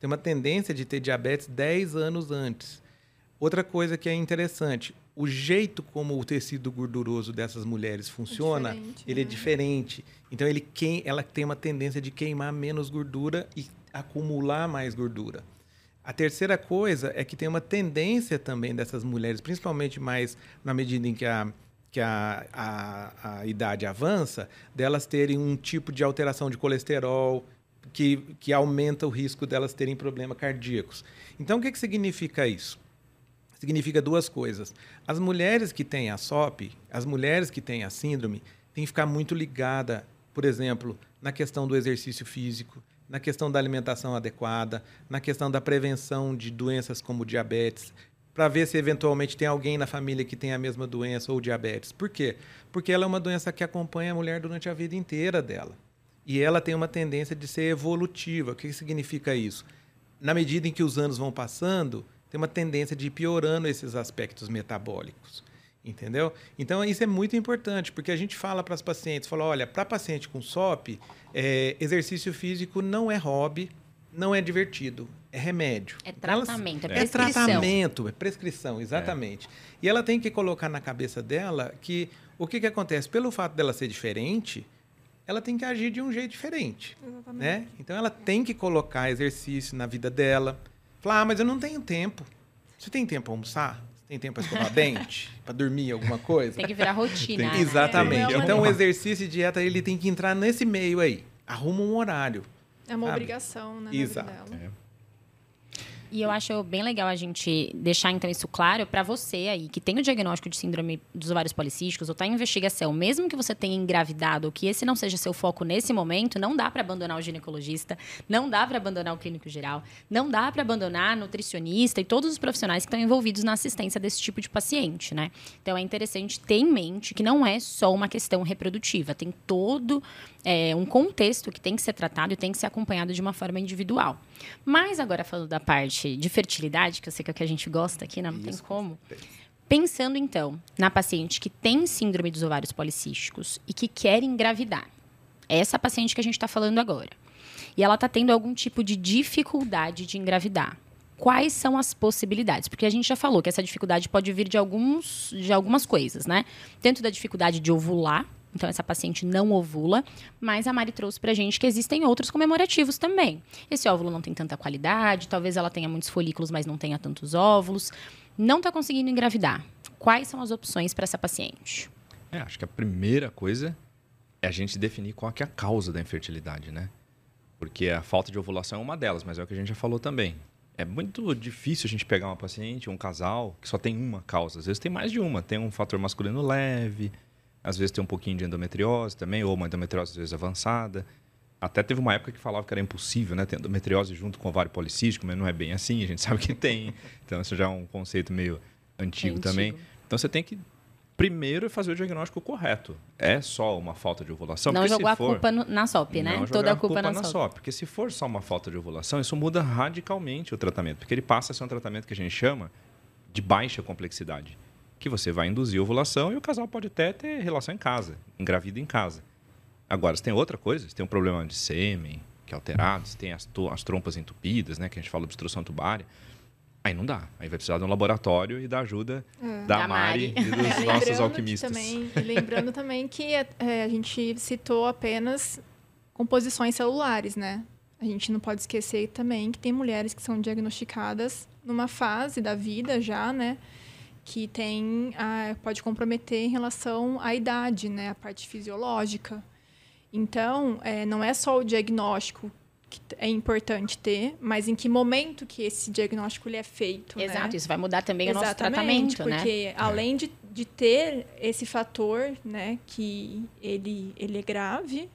Tem uma tendência de ter diabetes 10 anos antes. Outra coisa que é interessante, o jeito como o tecido gorduroso dessas mulheres funciona, É ele é né? diferente. Então ele queim, ela tem uma tendência de queimar menos gordura e acumular mais gordura. A terceira coisa é que tem uma tendência também dessas mulheres, principalmente mais na medida em que a, que a, a, a idade avança, delas terem um tipo de alteração de colesterol que, que aumenta o risco delas terem problemas cardíacos. Então, o que, que significa isso? significa duas coisas. As mulheres que têm a SOP, as mulheres que têm a síndrome, têm que ficar muito ligada, por exemplo, na questão do exercício físico, na questão da alimentação adequada, na questão da prevenção de doenças como diabetes, para ver se eventualmente tem alguém na família que tem a mesma doença ou diabetes. Por quê? Porque ela é uma doença que acompanha a mulher durante a vida inteira dela. E ela tem uma tendência de ser evolutiva. O que significa isso? Na medida em que os anos vão passando, tem uma tendência de ir piorando esses aspectos metabólicos. Entendeu? Então, isso é muito importante, porque a gente fala para as pacientes, fala, olha, para paciente com SOP, é, exercício físico não é hobby, não é divertido, é remédio. É Então, elas- tratamento, é é prescrição. tratamento, é prescrição, exatamente. E ela tem que colocar na cabeça dela que o que, que acontece? Pelo fato dela ser diferente, ela tem que agir de um jeito diferente. Exatamente. Né? Então ela tem que colocar exercício na vida dela. Falar, ah, mas eu não tenho tempo. Você tem tempo para almoçar? Tem tempo para escovar dente? Para dormir alguma coisa? Tem que virar rotina. Tem- né? Exatamente. Tem. Então o exercício e dieta ele tem que entrar nesse meio aí. Arruma um horário. É uma Sabe? obrigação, né? Exato. Na vida dela. É. E eu acho bem legal a gente deixar então isso claro para você aí que tem o diagnóstico de síndrome dos ovários policísticos ou está em investigação, mesmo que você tenha engravidado ou que esse não seja seu foco nesse momento, não dá para abandonar o ginecologista, não dá para abandonar o clínico geral, não dá para abandonar nutricionista e todos os profissionais que estão envolvidos na assistência desse tipo de paciente, né? Então é interessante ter em mente que não é só uma questão reprodutiva, tem todo é, um contexto que tem que ser tratado e tem que ser acompanhado de uma forma individual. Mas agora falando da parte de fertilidade, que eu sei que é o que a gente gosta aqui, né? não tem como. Pensando então na paciente que tem síndrome dos ovários policísticos e que quer engravidar. É essa paciente que a gente está falando agora. E ela está tendo algum tipo de dificuldade de engravidar. Quais são as possibilidades? Porque a gente já falou que essa dificuldade pode vir de, alguns, de algumas coisas, né? Tanto da dificuldade de ovular, então essa paciente não ovula, mas a Mari trouxe pra gente que existem outros comemorativos também. Esse óvulo não tem tanta qualidade, talvez ela tenha muitos folículos, mas não tenha tantos óvulos. Não está conseguindo engravidar. Quais são as opções para essa paciente? É, acho que a primeira coisa é a gente definir qual é a causa da infertilidade, né? Porque a falta de ovulação é uma delas, mas é o que a gente já falou também. É muito difícil a gente pegar uma paciente, um casal, que só tem uma causa. Às vezes tem mais de uma. Tem um fator masculino leve, às vezes tem um pouquinho de endometriose também, ou uma endometriose às vezes avançada. Até teve uma época que falava que era impossível, né? Ter endometriose junto com ovário policístico, mas não é bem assim, a gente sabe que tem. Então, isso já é um conceito meio antigo, É também. antigo. Então, você tem que primeiro fazer o diagnóstico correto. É só uma falta de ovulação? não jogou se a for- culpa no- na SOP, né? Toda jogar a culpa, na, SOP. SOP. Porque se for só uma falta de ovulação, isso muda radicalmente o tratamento. Porque ele passa a ser um tratamento que a gente chama de baixa complexidade. Que você vai induzir a ovulação e o casal pode até ter relação em casa, engravida em casa. Agora, se tem outra coisa, se tem um problema de sêmen, que é alterado, se tem as, as trompas entupidas, né, que a gente fala de obstrução tubária, aí não dá. Aí vai precisar de um laboratório e da ajuda da, Da Mari, Mari. e dos É, nossos alquimistas. Também, lembrando também que é, a gente citou apenas composições celulares, né? A gente não pode esquecer também que tem mulheres que são diagnosticadas numa fase da vida já, né? Que tem, ah, pode comprometer em relação à idade, né? A parte fisiológica. Então, é, não é só o diagnóstico que é importante ter, mas em que momento que esse diagnóstico ele é feito, né? Exato, isso vai mudar também o nosso Exatamente, tratamento, né? porque além de, de ter esse fator, né, que ele, ele é grave,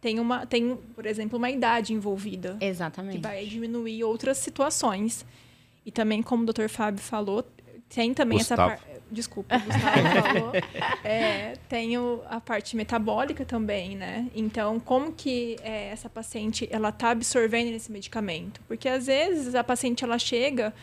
tem, uma, tem, por exemplo, uma idade envolvida, que Exatamente. vai diminuir outras situações. E também, como o Dr. Fábio falou, tem também Gustavo. essa parte... Desculpa, o Gustavo falou. É, tem o- a parte metabólica também, né? Então, como que é, essa paciente ela tá absorvendo esse medicamento? Porque às vezes a paciente ela chega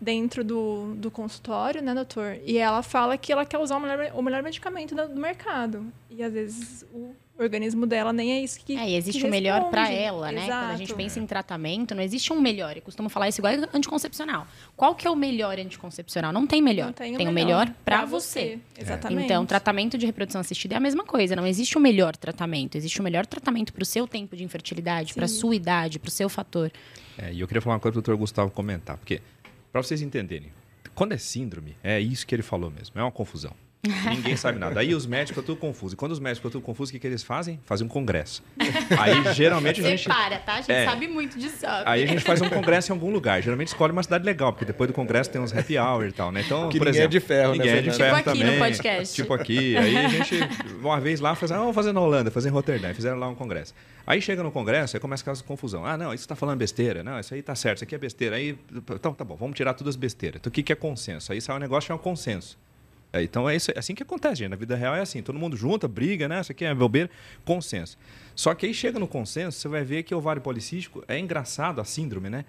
dentro do, do consultório, né, doutor? E ela fala que ela quer usar o melhor, o melhor medicamento do, do mercado. E às vezes o organismo dela nem é isso que É, e existe que o melhor para ela, né? Quando a Exato. gente pensa em tratamento, não existe um melhor. Eu costumo falar isso igual anticoncepcional. Qual que é o melhor anticoncepcional? Não tem melhor. Não tem o o melhor para você. Exatamente. Então, tratamento de reprodução assistida é a mesma coisa. Não existe o melhor tratamento. Existe o melhor tratamento para o seu tempo de infertilidade, para sua idade, para o seu fator. É, e eu queria falar uma coisa para o doutor Gustavo comentar, porque, para vocês entenderem, quando é síndrome, é isso que ele falou mesmo, é uma confusão. Ninguém sabe nada. Aí os médicos ficam tudo confusos. E quando os médicos ficam tudo confusos, o que, que eles fazem? Fazem um congresso. Aí, geralmente, a gente... Separa, tá? A gente É. sabe muito disso. Aí a gente faz um congresso em algum lugar. Geralmente escolhe uma cidade legal, porque depois do congresso tem uns happy hour e tal, né? Então, Que por ninguém é exemplo, de ferro, né, ninguém é de Fernando? ferro Tipo aqui no também. podcast. Tipo aqui. Aí a gente, uma vez lá, faz, ah, vamos fazer na Holanda, fazer em Rotterdam. Fizeram lá um congresso. Aí chega no congresso, aí começa aquela confusão. Ah, não, isso tá falando besteira. Não, isso aí tá certo, isso aqui é besteira. Aí, então tá bom, vamos tirar todas as besteiras. Então o que, que é consenso? Aí sai um negócio que é um consenso. É, então é, isso, é assim que acontece, gente. Na vida real é assim. Todo mundo junta, briga, né? Isso aqui é bobeira, consenso. Só que aí chega no consenso, você vai ver que o ovário policístico é engraçado, a síndrome, né?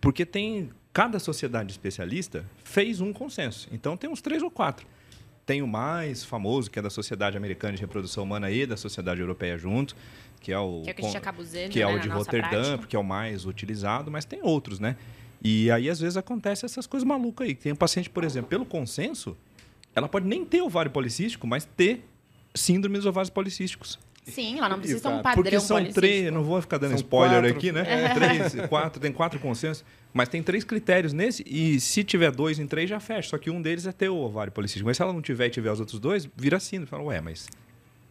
Porque tem. Cada sociedade especialista fez um consenso. Então tem uns três ou quatro. Tem o mais famoso, que é da Sociedade Americana de Reprodução Humana e da Sociedade Europeia junto, que é o. Que é o que a gente acaba usando, que é né, o de Roterdã, prática. porque é o mais utilizado, mas tem outros, né? E aí, às vezes, acontece essas coisas malucas aí. Tem um paciente, por exemplo, pelo consenso, ela pode nem ter ovário policístico, mas ter síndrome dos ovários policísticos. Sim, ela não precisa ter um Exato. padrão Porque são policístico. três, não vou ficar dando São spoiler quatro. aqui, né? Três, quatro, tem quatro consensos, mas tem três critérios nesse, e se tiver dois em três, já fecha. Só que um deles é ter o ovário policístico. Mas se ela não tiver e tiver os outros dois, vira síndrome. Fala, ué, mas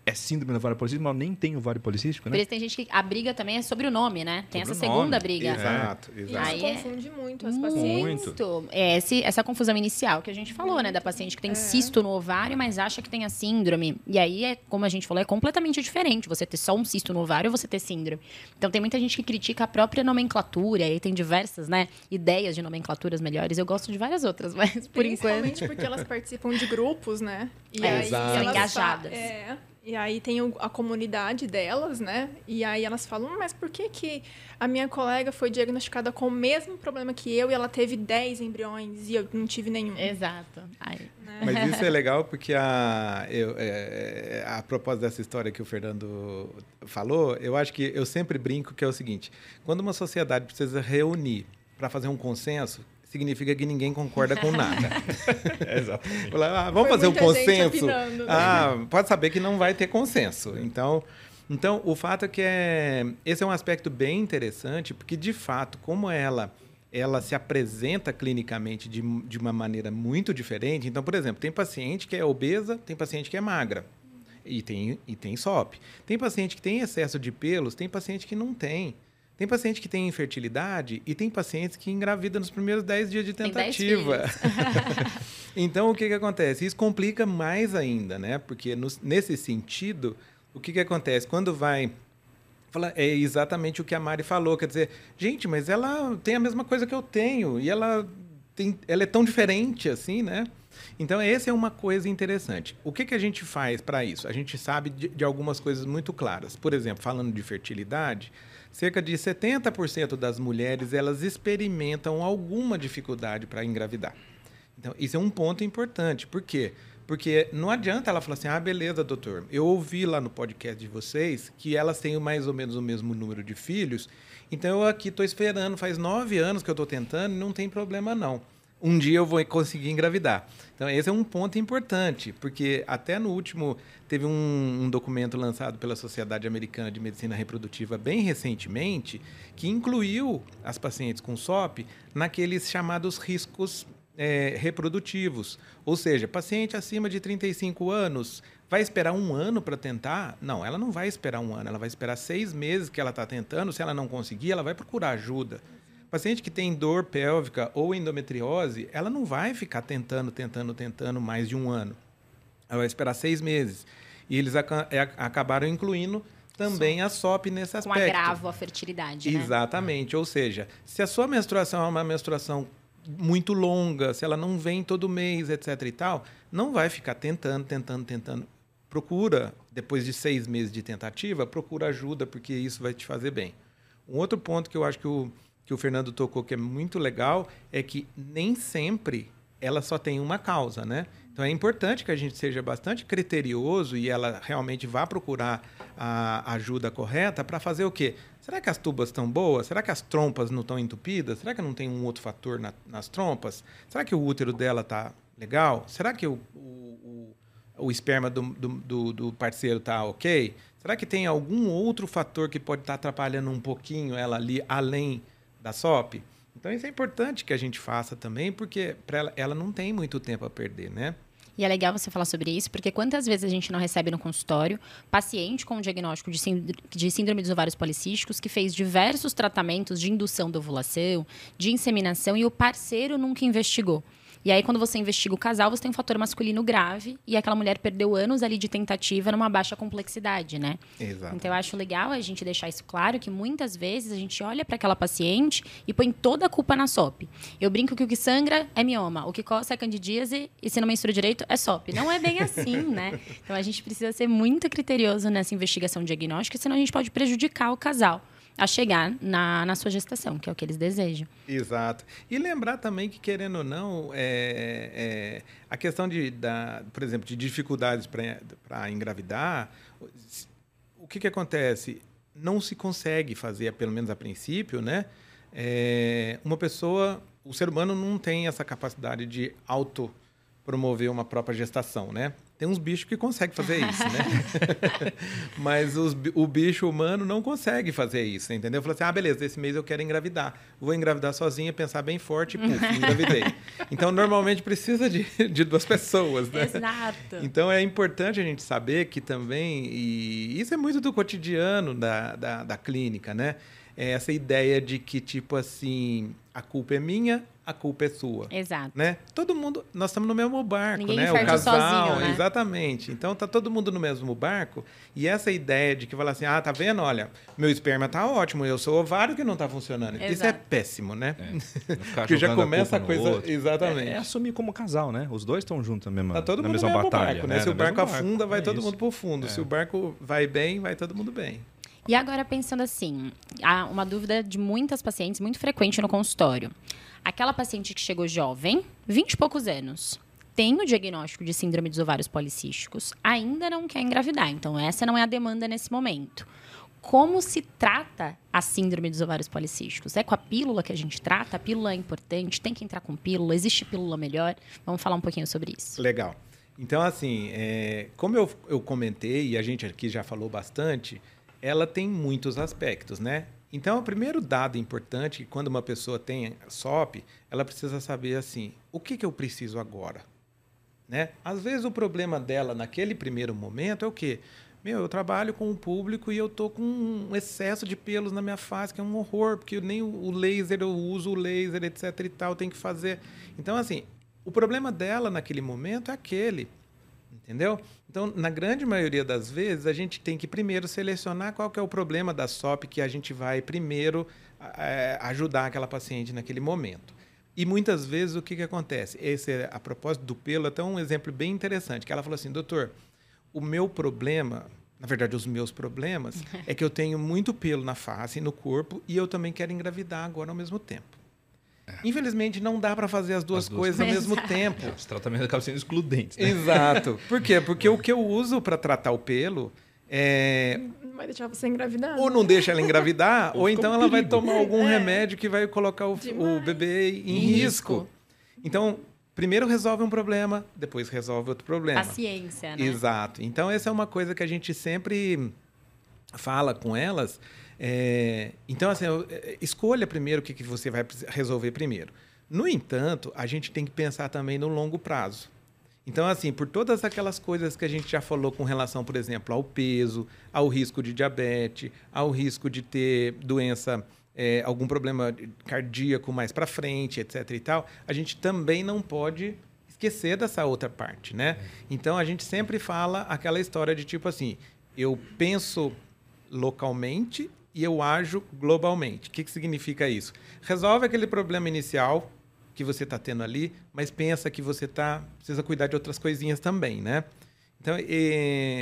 é síndrome do ovário policístico, mas nem tem ovário policístico, Por né? isso tem gente que. A briga também é sobre o nome, né? Tem Sobre essa segunda briga. Exato, E exato. Aí isso é- confunde muito as Muito. pacientes. É esse, essa confusão inicial que a gente falou, né? Da paciente que tem cisto no ovário, mas acha que tem a síndrome. E aí, é, como a gente falou, é completamente diferente você ter só um cisto no ovário ou você ter síndrome. Então, tem muita gente que critica a própria nomenclatura. E aí tem diversas, né? Ideias de nomenclaturas melhores. Eu gosto de várias outras, mas por enquanto... Principalmente porque elas participam de grupos, né? E É, aí exato. elas São engajadas. É. E aí tem a comunidade delas, né? E aí elas falam, "Hum, mas por que, que a minha colega foi diagnosticada com o mesmo problema que eu e ela teve 10 embriões e eu não tive nenhum? Exato. Ai, Mas isso é legal porque a, eu, é, a propósito dessa história que o Fernando falou, eu acho que eu sempre brinco que é o seguinte: quando uma sociedade precisa reunir para fazer um consenso, significa que ninguém concorda com nada. Exatamente. Falar, ah, vamos Foi fazer um consenso. opinando, né? Ah, pode saber que não vai ter consenso. Então, então o fato é que é, esse é um aspecto bem interessante, porque de fato, como ela ela se apresenta clinicamente de, de uma maneira muito diferente. Então, por exemplo, tem paciente que é obesa, tem paciente que é magra. E tem, e tem SOP. Tem paciente que tem excesso de pelos, tem paciente que não tem. Tem paciente que tem infertilidade e tem pacientes que engravidam nos primeiros 10 dias de Tem 10 tentativa. então, o que, que acontece? Isso complica mais ainda, né? Porque nos- nesse sentido, o que, que acontece? Quando vai. Fala, é exatamente o que a Mari falou. Quer dizer, gente, mas ela tem a mesma coisa que eu tenho. E ela, tem, ela é tão diferente assim, né? Então, essa é uma coisa interessante. O que, que a gente faz para isso? A gente sabe de, de algumas coisas muito claras. Por exemplo, falando de fertilidade, cerca de 70% das mulheres elas experimentam alguma dificuldade para engravidar. Então, isso é um ponto importante. Por quê? Porque não adianta ela falar assim, ah, beleza, doutor, eu ouvi lá no podcast de vocês que elas têm mais ou menos o mesmo número de filhos, então eu aqui estou esperando, faz nove anos que eu estou tentando não tem problema não. Um dia eu vou conseguir engravidar. Então, esse é um ponto importante, porque até no último, teve um, um documento lançado pela Sociedade Americana de Medicina Reprodutiva bem recentemente, que incluiu as pacientes com SOP naqueles chamados riscos é, reprodutivos. Ou seja, paciente acima de 35 anos vai esperar um ano para tentar? Não, ela não vai esperar um ano, ela vai esperar seis meses que ela está tentando. Se ela não conseguir, ela vai procurar ajuda. Paciente que tem dor pélvica ou endometriose, ela não vai ficar tentando, tentando, tentando mais de um ano. Ela vai esperar seis meses. E eles aca- é, acabaram incluindo também a SOP nesse com aspecto. agravo à fertilidade, né? Exatamente. Ou seja, se a sua menstruação é uma menstruação muito longa, se ela não vem todo mês, etc e tal, não vai ficar tentando, tentando, tentando. Procura, depois de seis meses de tentativa, procura ajuda, porque isso vai te fazer bem. Um outro ponto que eu acho que o, que o Fernando tocou, que é muito legal, é que nem sempre ela só tem uma causa, né? Então é importante que a gente seja bastante criterioso e ela realmente vá procurar a ajuda correta para fazer o quê? Será que as tubas estão boas? Será que as trompas não estão entupidas? Será que não tem um outro fator na, nas trompas? Será que o útero dela está legal? Será que o, o, o, o esperma do, do, do parceiro está ok? Será que tem algum outro fator que pode estar tá atrapalhando um pouquinho ela ali além da SOP. Então isso é importante que a gente faça também, porque para ela, ela não tem muito tempo a perder, né? E é legal você falar sobre isso, porque quantas vezes a gente não recebe no consultório paciente com diagnóstico de síndrome dos ovários policísticos que fez diversos tratamentos de indução da ovulação, de inseminação e o parceiro nunca investigou. E aí, quando você investiga o casal, você tem um fator masculino grave e aquela mulher perdeu anos ali de tentativa numa baixa complexidade, né? Exato. Então, eu acho legal a gente deixar isso claro, que muitas vezes a gente olha para aquela paciente e põe toda a culpa na SOP. Eu brinco que o que sangra é mioma, o que coça é candidíase e se não menstrua direito é SOP. Não é bem assim, né? Então, a gente precisa ser muito criterioso nessa investigação diagnóstica, senão a gente pode prejudicar o casal a chegar na, na sua gestação, que é o que eles desejam. Exato. E lembrar também que, querendo ou não, é, é a questão de, da, por exemplo, de dificuldades para engravidar, o que, que acontece? Não se consegue fazer, pelo menos a princípio, né? É, uma pessoa, o ser humano não tem essa capacidade de auto promover uma própria gestação, né? Tem uns bichos que conseguem fazer isso, né? Mas os, o bicho humano não consegue fazer isso, entendeu? Falou assim, ah, beleza, esse mês eu quero engravidar. Vou engravidar sozinha, pensar bem forte e puf, engravidei. Então, normalmente precisa de, de duas pessoas, né? Exato. Então, é importante a gente saber que também, e isso é muito do cotidiano da, da, da clínica, né? É essa ideia de que, tipo assim, a culpa é minha, a culpa é sua. Exato. Né? Todo mundo, nós estamos no mesmo barco, Ninguém né? O casal, sozinho, né? exatamente. Então tá todo mundo no mesmo barco e essa ideia de que falar assim, ah, tá vendo? Olha, meu esperma tá ótimo, eu sou ovário que não tá funcionando. Exato. Isso é péssimo, né? É. Porque já começa a, a coisa, outro. exatamente. É, é, assumir como casal, né? Os dois estão juntos na mesma, tá todo na mundo mesma no mesmo batalha, barco, né? né? Se o barco afunda, vai é todo isso. mundo pro fundo. É. Se o barco vai bem, vai todo mundo bem. E agora pensando assim, há uma dúvida de muitas pacientes, muito frequente no consultório. Aquela paciente que chegou jovem, 20 e poucos anos, tem o diagnóstico de síndrome dos ovários policísticos, ainda não quer engravidar. Então, essa não é a demanda nesse momento. Como se trata a síndrome dos ovários policísticos? É com a pílula que a gente trata? A pílula é importante? Tem que entrar com pílula? Existe pílula melhor? Vamos falar um pouquinho sobre isso. Legal. Então, assim, é, como eu, eu comentei, e a gente aqui já falou bastante, ela tem muitos aspectos, né? Então, o primeiro dado importante, quando uma pessoa tem SOP, ela precisa saber assim, o que, que eu preciso agora? Né? Às vezes o problema dela naquele primeiro momento é o quê? Meu, eu trabalho com o público e eu tô com um excesso de pelos na minha face, que é um horror, porque nem o laser eu uso o laser, etc e tal, tem que fazer. Então, assim, o problema dela naquele momento é aquele. Entendeu? Então, na grande maioria das vezes, a gente tem que primeiro selecionar qual que é o problema da SOP que a gente vai primeiro é, ajudar aquela paciente naquele momento. E muitas vezes o que, que acontece? Esse, a propósito do pelo, até um exemplo bem interessante, que ela falou assim, doutor, o meu problema, na verdade, os meus problemas, é que eu tenho muito pelo na face e no corpo e eu também quero engravidar agora ao mesmo tempo. Infelizmente, não dá para fazer as duas, As duas coisas ao mesmo Exato. tempo. Os tratamentos acabam sendo excludentes, né? Exato. Por quê? Porque o que eu uso para tratar o pelo é Não vai deixar você engravidar. ou né? não deixa ela engravidar, ou Ou então ela vai tomar algum É. remédio que vai colocar o, o bebê em, Em risco. risco. Então, primeiro resolve um problema, depois resolve outro problema. Paciência, né? Exato. Então, essa é uma coisa que a gente sempre fala com elas. É, então, assim, é, escolha primeiro o que, que você vai resolver primeiro. No entanto, a gente tem que pensar também no longo prazo. Então, assim, por todas aquelas coisas que a gente já falou com relação, por exemplo, ao peso, ao risco de diabetes, ao risco de ter doença, é, algum problema cardíaco mais para frente, etc. e tal, a gente também não pode esquecer dessa outra parte, né? Então, a gente sempre fala aquela história de tipo assim, eu penso localmente e eu ajo globalmente. O que, que significa isso? Resolve aquele problema inicial que você está tendo ali, mas pensa que você tá precisa cuidar de outras coisinhas também, né? Então,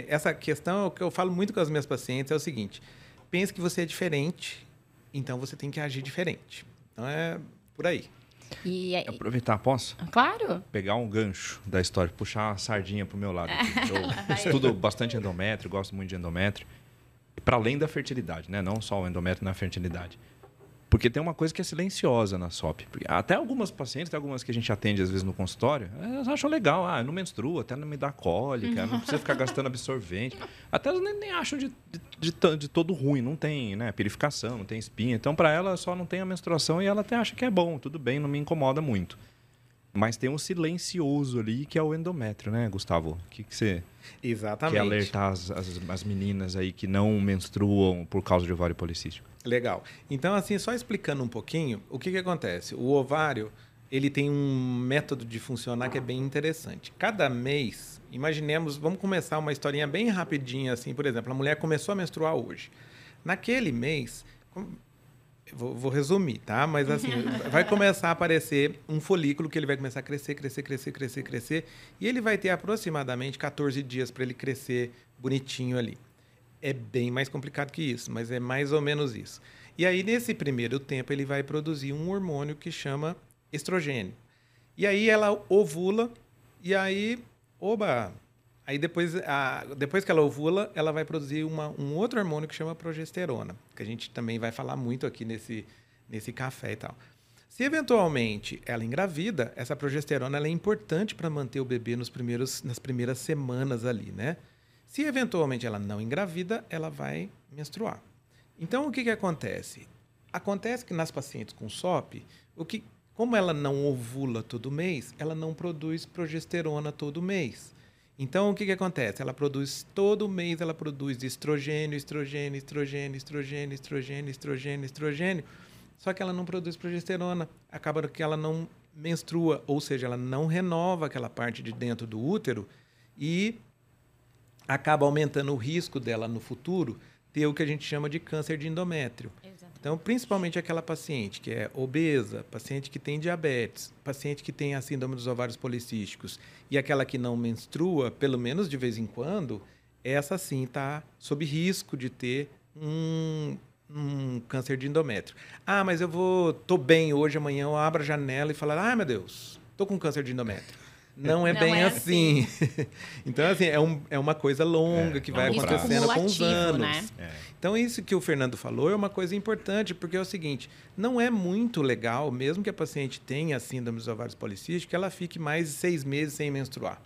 essa questão, o que eu falo muito com as minhas pacientes é o seguinte: pense que você é diferente, então você tem que agir diferente. Então é por aí. E é- Aproveitar, posso? Claro. Pegar um gancho da história, puxar a sardinha pro meu lado. aqui. Eu estudo bastante endométrio, gosto muito de endométrio. Para além da fertilidade, né? Não só o endométrio na fertilidade. Porque tem uma coisa que é silenciosa na SOP. Até algumas pacientes, tem algumas que a gente atende às vezes no consultório, elas acham legal. Ah, não menstruo, até não me dá cólica, não precisa ficar gastando absorvente. Até elas nem, nem acham de, de, de de todo ruim, não tem né, purificação, não tem espinha. Então, para ela, só não tem a menstruação e ela até acha que é bom, tudo bem, não me incomoda muito. Mas tem um silencioso ali que é o endométrio, né, Gustavo? O que, que você Exatamente. quer alertar as, as, as meninas aí que não menstruam por causa de ovário policístico? Legal. Então, assim, só explicando um pouquinho, o que, que acontece? O ovário, ele tem um método de funcionar que é bem interessante. Cada mês, imaginemos, vamos começar uma historinha bem rapidinha, assim, por exemplo, a mulher começou a menstruar hoje. Naquele mês, vou, vou resumir, tá? Mas assim, vai começar a aparecer um folículo que ele vai começar a crescer, crescer, crescer, crescer, crescer, e ele vai ter aproximadamente 14 dias para ele crescer bonitinho ali. É bem mais complicado que isso, mas é mais ou menos isso. E aí, nesse primeiro tempo, ele vai produzir um hormônio que chama estrogênio. E aí ela ovula, e aí, oba! Aí depois, a, depois que ela ovula, ela vai produzir uma, um outro hormônio que chama progesterona, que a gente também vai falar muito aqui nesse, nesse café e tal. Se eventualmente ela engravida, essa progesterona é importante para manter o bebê nos primeiros, nas primeiras semanas ali, né? Se eventualmente ela não engravida, ela vai menstruar. Então, o que, que acontece? Acontece que nas pacientes com SOP, o que, como ela não ovula todo mês, ela não produz progesterona todo mês. Então, o que, que acontece? Ela produz todo mês, ela produz estrogênio, estrogênio, estrogênio, estrogênio, estrogênio, estrogênio, estrogênio. Só que ela não produz progesterona. Acaba que ela não menstrua, ou seja, ela não renova aquela parte de dentro do útero e acaba aumentando o risco dela no futuro ter o que a gente chama de câncer de endométrio. Então, principalmente aquela paciente que é obesa, paciente que tem diabetes, paciente que tem a síndrome dos ovários policísticos e aquela que não menstrua, pelo menos de vez em quando, essa sim está sob risco de ter um, um câncer de endométrio. Ah, mas eu vou, tô bem hoje, amanhã eu abro a janela e falo, ah, meu Deus, tô com câncer de endométrio. Não é Não bem é assim. então, assim, é, um, é uma coisa longa É, que é vai acontecendo com os Cumulativo, anos. né? É. Então, isso que o Fernando falou é uma coisa importante, porque é o seguinte: não é muito legal, mesmo que a paciente tenha síndrome dos ovários policísticos, que ela fique mais de seis meses sem menstruar.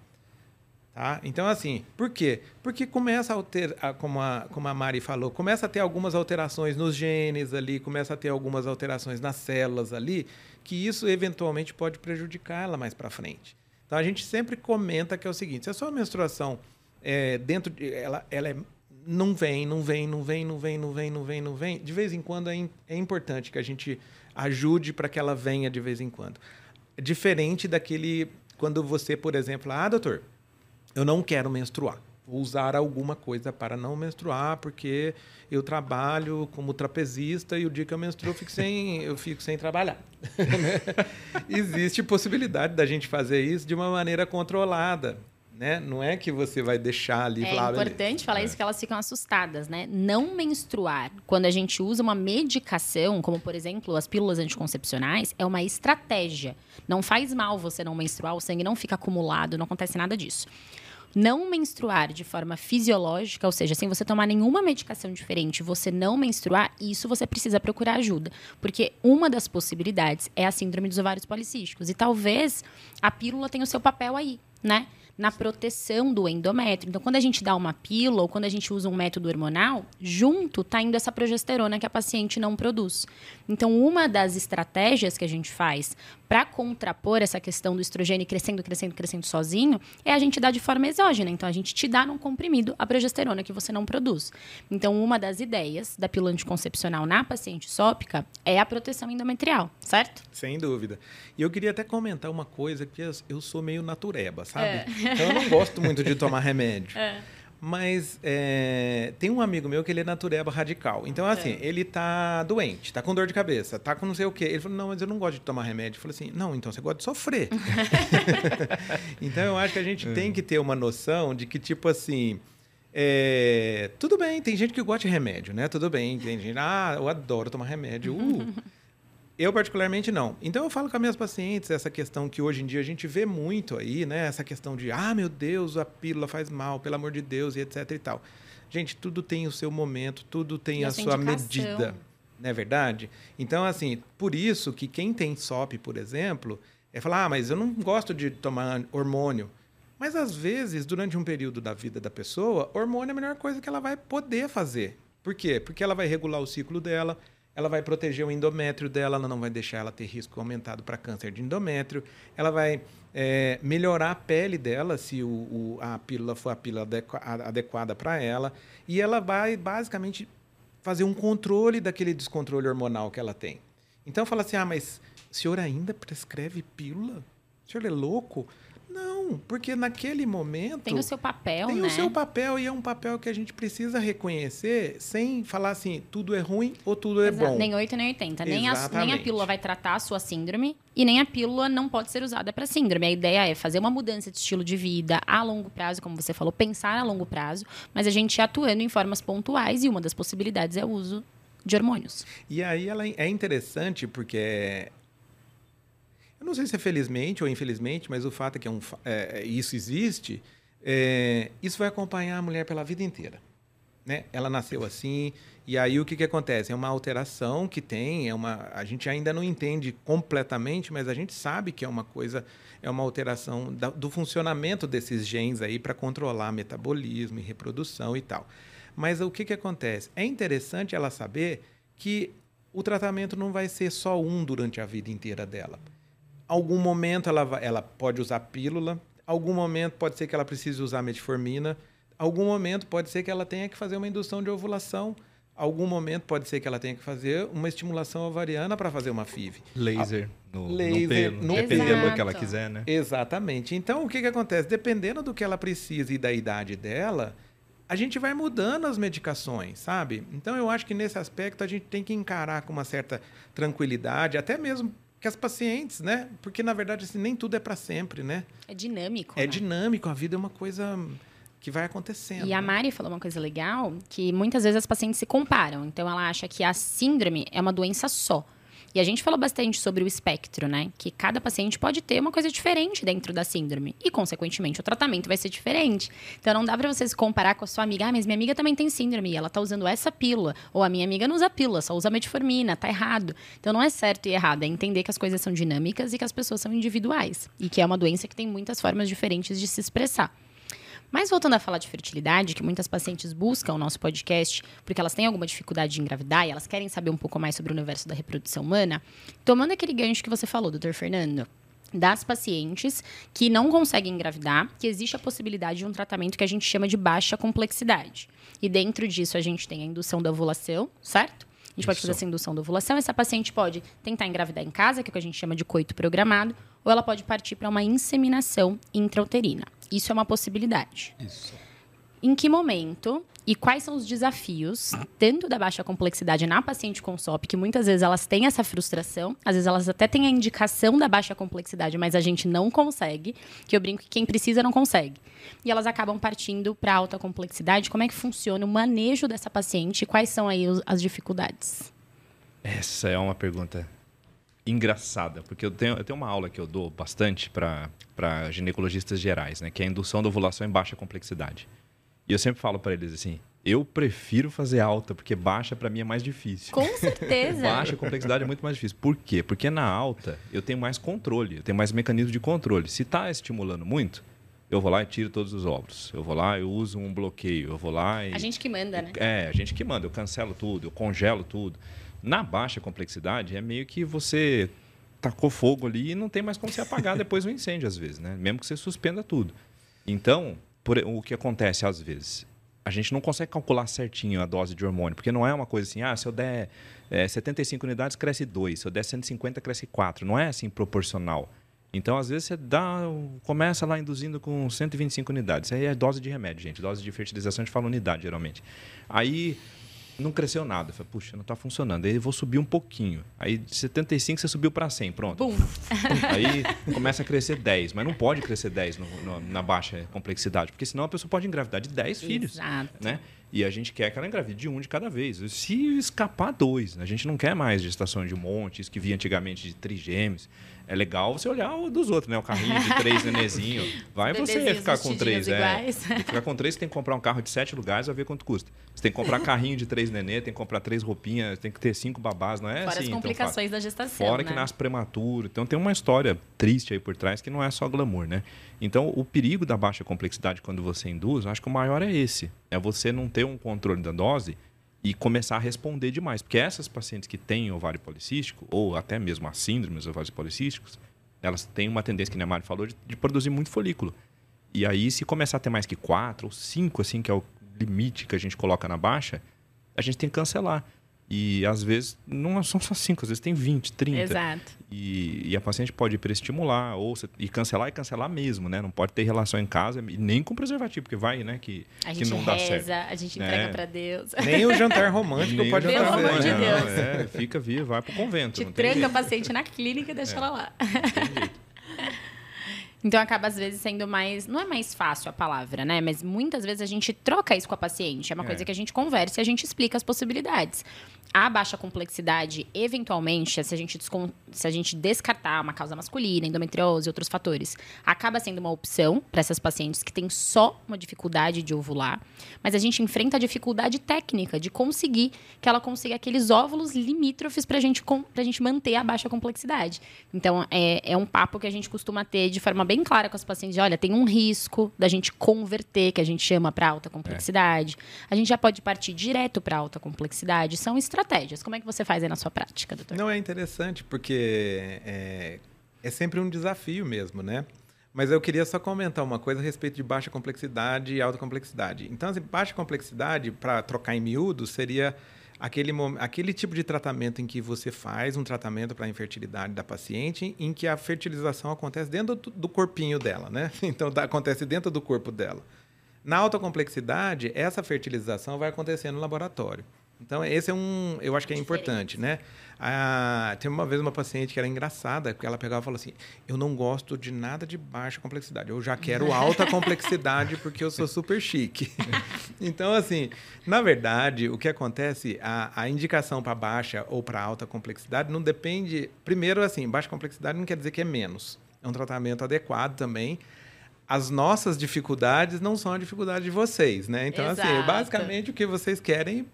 Tá? Então, assim, por quê? Porque começa a alterar, como a, como a Mari falou, começa a ter algumas alterações nos genes ali, começa a ter algumas alterações nas células ali, que isso eventualmente pode prejudicar ela mais para frente. Então, a gente sempre comenta que é o seguinte: se a sua menstruação é, dentro de, ela, ela é não vem, não vem, não vem, não vem, não vem, não vem, não vem. De vez em quando é, im- é importante que a gente ajude para que ela venha de vez em quando. Diferente daquele quando você, por exemplo, ah, doutor, eu não quero menstruar. Usar alguma coisa para não menstruar, porque eu trabalho como trapezista e o dia que eu menstruo eu fico sem, eu fico sem trabalhar. Existe possibilidade da gente fazer isso de uma maneira controlada. Né? Não é que você vai deixar ali É falar, "Ah, beleza." importante falar isso que elas ficam assustadas, né? Não menstruar, quando a gente usa uma medicação, como por exemplo as pílulas anticoncepcionais, é uma estratégia. Não faz mal você não menstruar, o sangue não fica acumulado, não acontece nada disso. Não menstruar de forma fisiológica, ou seja, sem você tomar nenhuma medicação diferente, você não menstruar, isso você precisa procurar ajuda. Porque uma das possibilidades é a síndrome dos ovários policísticos. E talvez a pílula tenha o seu papel aí, né? na proteção do endométrio. Então, quando a gente dá uma pílula ou quando a gente usa um método hormonal, junto está indo essa progesterona que a paciente não produz. Então, uma das estratégias que a gente faz para contrapor essa questão do estrogênio crescendo, crescendo, crescendo sozinho é a gente dar de forma exógena. Então, a gente te dá num comprimido a progesterona que você não produz. Então, uma das ideias da pílula anticoncepcional na paciente sópica é a proteção endometrial, certo? Sem dúvida. E eu queria até comentar uma coisa que eu- sou meio natureba, sabe? Então eu não gosto muito de tomar remédio. Mas é, tem um amigo meu que ele é natureba radical. Então, assim, ele tá doente, tá com dor de cabeça, tá com não sei o quê. Ele falou, não, mas eu não gosto de tomar remédio. Eu falei assim, não, então você gosta de sofrer. então, eu acho que a gente tem que ter uma noção de que, tipo assim... é, tudo bem, tem gente que gosta de remédio, né? Tudo bem. Tem gente, ah, eu adoro tomar remédio. Uh, Eu, particularmente, não. Então, eu falo com as minhas pacientes essa questão que hoje em dia a gente vê muito aí, né? Essa questão de, ah, meu Deus, a pílula faz mal, pelo amor de Deus, e etc e tal. Gente, tudo tem o seu momento, tudo tem E a, sua indicação. medida. Não é verdade? Então, assim, por isso que quem tem SOP, por exemplo, é falar, ah, mas eu não gosto de tomar hormônio. Mas, às vezes, durante um período da vida da pessoa, hormônio é a melhor coisa que ela vai poder fazer. Por quê? Porque ela vai regular o ciclo dela, ela vai proteger o endométrio dela, ela não vai deixar ela ter risco aumentado para câncer de endométrio, ela vai é, melhorar a pele dela, se o, o- a pílula for a pílula adequada para ela, e ela vai basicamente fazer um controle daquele descontrole hormonal que ela tem. Então fala assim: ah, mas o senhor ainda prescreve pílula? O senhor é louco? Não, porque naquele momento. Tem o seu papel, Tem né? o seu papel e é um papel que a gente precisa reconhecer sem falar assim, tudo é ruim ou tudo é Exa- bom. Nem 8 nem 80. Nem a, nem a pílula vai tratar a sua síndrome e nem a pílula não pode ser usada para síndrome. A ideia é fazer uma mudança de estilo de vida a longo prazo, como você falou, pensar a longo prazo, mas a gente atuando em formas pontuais e uma das possibilidades é o uso de hormônios. E aí ela é interessante porque eu não sei se é felizmente ou infelizmente, mas o fato é que é um, fa- é, isso existe, é, isso vai acompanhar a mulher pela vida inteira. Né? Ela nasceu assim, e aí o que, que acontece? É uma alteração que tem, é uma, a gente ainda não entende completamente, mas a gente sabe que é uma coisa, é uma alteração da- do funcionamento desses genes aí para controlar metabolismo e reprodução e tal. Mas o que, que acontece? É interessante ela saber que o tratamento não vai ser só um durante a vida inteira dela. Algum momento ela, vai- ela pode usar pílula, algum momento pode ser que ela precise usar metformina, algum momento pode ser que ela tenha que fazer uma indução de ovulação, algum momento pode ser que ela tenha que fazer uma estimulação ovariana para fazer uma FIV. Laser no, no Laser pelo. no dependendo pelo. do que ela quiser, né? Exatamente. Então, o que, que acontece? Dependendo do que ela precisa e da idade dela, a gente vai mudando as medicações, sabe? Então, eu acho que nesse aspecto a gente tem que encarar com uma certa tranquilidade, até mesmo que as pacientes, né? Porque, na verdade, assim, nem tudo é para sempre, né? É dinâmico. É né? dinâmico, a vida é uma coisa que vai acontecendo. E a né? Mari falou uma coisa legal, que muitas vezes as pacientes se comparam. Então, ela acha que a síndrome é uma doença só. E a gente falou bastante sobre o espectro, né? Que cada paciente pode ter uma coisa diferente dentro da síndrome. E, consequentemente, o tratamento vai ser diferente. Então, não dá pra você se comparar com a sua amiga. Ah, mas minha amiga também tem síndrome e ela tá usando essa pílula. Ou a minha amiga não usa pílula, só usa metformina. Tá errado. Então, não é certo e errado. É entender que as coisas são dinâmicas e que as pessoas são individuais. E que é uma doença que tem muitas formas diferentes de se expressar. Mas voltando a falar de fertilidade, que muitas pacientes buscam o nosso podcast porque elas têm alguma dificuldade de engravidar e elas querem saber um pouco mais sobre o universo da reprodução humana, tomando aquele gancho que você falou, doutor Fernando, das pacientes que não conseguem engravidar, que existe a possibilidade de um tratamento que a gente chama de baixa complexidade. E dentro disso a gente tem a indução da ovulação, certo? A gente pode Isso. fazer essa indução da ovulação. Essa paciente pode tentar engravidar em casa, que é o que a gente chama de coito programado, ou ela pode partir para uma inseminação intrauterina. Isso é uma possibilidade. Isso. Em que momento e quais são os desafios, tanto da baixa complexidade na paciente com SOP, que muitas vezes elas têm essa frustração, às vezes elas até têm a indicação da baixa complexidade, mas a gente não consegue, que eu brinco que quem precisa não consegue. E elas acabam partindo para alta complexidade. Como é que funciona o manejo dessa paciente e quais são aí os- as dificuldades? Essa é uma pergunta engraçada, porque eu tenho, eu tenho uma aula que eu dou bastante para ginecologistas gerais, né, que é a indução da ovulação em baixa complexidade. E eu sempre falo para eles assim: eu prefiro fazer alta, porque baixa para mim é mais difícil. Com certeza. Baixa complexidade é muito mais difícil. Por quê? Porque na alta eu tenho mais controle, eu tenho mais mecanismo de controle. Se está estimulando muito, eu vou lá e tiro todos os óvulos. Eu vou lá e uso um bloqueio. Eu vou lá e. A gente que manda, né? É, a gente que manda, eu cancelo tudo, eu congelo tudo. Na baixa complexidade, é meio que você tacou fogo ali e não tem mais como você apagar depois do incêndio, às vezes, né? Mesmo que você suspenda tudo. Então, por- o que acontece às vezes? A gente não consegue calcular certinho a dose de hormônio, porque não é uma coisa assim, ah, se eu der é, 75 unidades, cresce 2, se eu der 150, cresce 4. Não é assim proporcional. Então, às vezes, você dá, começa lá induzindo com 125 unidades. Isso aí é dose de remédio, gente. Dose de fertilização, a gente fala unidade, geralmente. Aí, não cresceu nada. Eu falei, puxa, não está funcionando. Aí eu vou subir um pouquinho. Aí de 75 você subiu para 100, pronto. Bum. Aí começa a crescer 10, mas não pode crescer 10 no, no, na baixa complexidade, porque senão a pessoa pode engravidar de 10 filhos. Exato. Né? E a gente quer que ela engravide de um de cada vez. Se escapar dois, a gente não quer mais gestação de montes que via antigamente de trigêmeos. É legal você olhar o dos outros, né? O carrinho de três nenezinho. Vai você ficar com três, é. Ficar com três, você tem que comprar um carro de sete lugares, vai ver quanto custa. Você tem que comprar carrinho de três nenê, tem que comprar três roupinhas, tem que ter cinco babás, não é Fora assim? as então, complicações fala. da gestação. Fora né? que nasce prematuro. Então tem uma história triste aí por trás que não é só glamour, né? Então o perigo da baixa complexidade quando você induz, acho que o maior é esse. É você não ter um controle da dose e começar a responder demais. Porque essas pacientes que têm ovário policístico, ou até mesmo a síndrome dos ovários policísticos, elas têm uma tendência, que a Mari falou, de, de, produzir muito folículo. E aí, se começar a ter mais que quatro ou cinco, assim, que é o limite que a gente coloca na baixa, a gente tem que cancelar. E às vezes não são só 5, às vezes tem 20, 30. Exato. E, e a paciente pode hiperestimular ou e cancelar e cancelar mesmo, né? Não pode ter relação em casa e nem com preservativo, porque vai, né? Que, a que gente não dá reza, certo. a gente É. entrega pra Deus. Nem o jantar romântico Nem pode o Pelo fazer. amor de não, Deus. É, fica vivo, vai pro convento. Te não tranca a paciente na clínica e deixa É. ela lá. Não. Então acaba às vezes sendo mais, não é mais fácil a palavra, né? Mas muitas vezes a gente troca isso com a paciente. É uma É. coisa que a gente conversa e a gente explica as possibilidades. A baixa complexidade, eventualmente, se a gente, se a gente descartar uma causa masculina, endometriose e outros fatores, acaba sendo uma opção para essas pacientes que têm só uma dificuldade de ovular. Mas a gente enfrenta a dificuldade técnica de conseguir que ela consiga aqueles óvulos limítrofes para gente, pra gente manter a baixa complexidade. Então, é, é um papo que a gente costuma ter de forma bem clara com as pacientes. Olha, tem um risco da gente converter, que a gente chama para alta complexidade. A gente já pode partir direto para alta complexidade. São estratégias. Como é que você faz aí na sua prática, doutor? Não é interessante, porque é, é sempre um desafio mesmo, né? Mas eu queria só comentar uma coisa a respeito de baixa complexidade e alta complexidade. Então, assim, baixa complexidade, para trocar em miúdos, seria aquele, aquele tipo de tratamento em que você faz um tratamento para a infertilidade da paciente, em que a fertilização acontece dentro do, corpinho dela, né? Então, tá- acontece dentro do corpo dela. Na alta complexidade, essa fertilização vai acontecer no laboratório. Então, esse é um, eu acho que é importante, né? Ah, tem uma vez uma paciente que era engraçada, porque ela pegava e falou assim: Eu não gosto de nada de baixa complexidade, eu já quero alta complexidade porque eu sou super chique. então, assim, na verdade, o que acontece, a, a indicação para baixa ou para alta complexidade não depende. Primeiro, assim, baixa complexidade não quer dizer que é menos. É um tratamento adequado também as nossas dificuldades não são a dificuldade de vocês, né? Então, assim, Exato. basicamente o que vocês querem,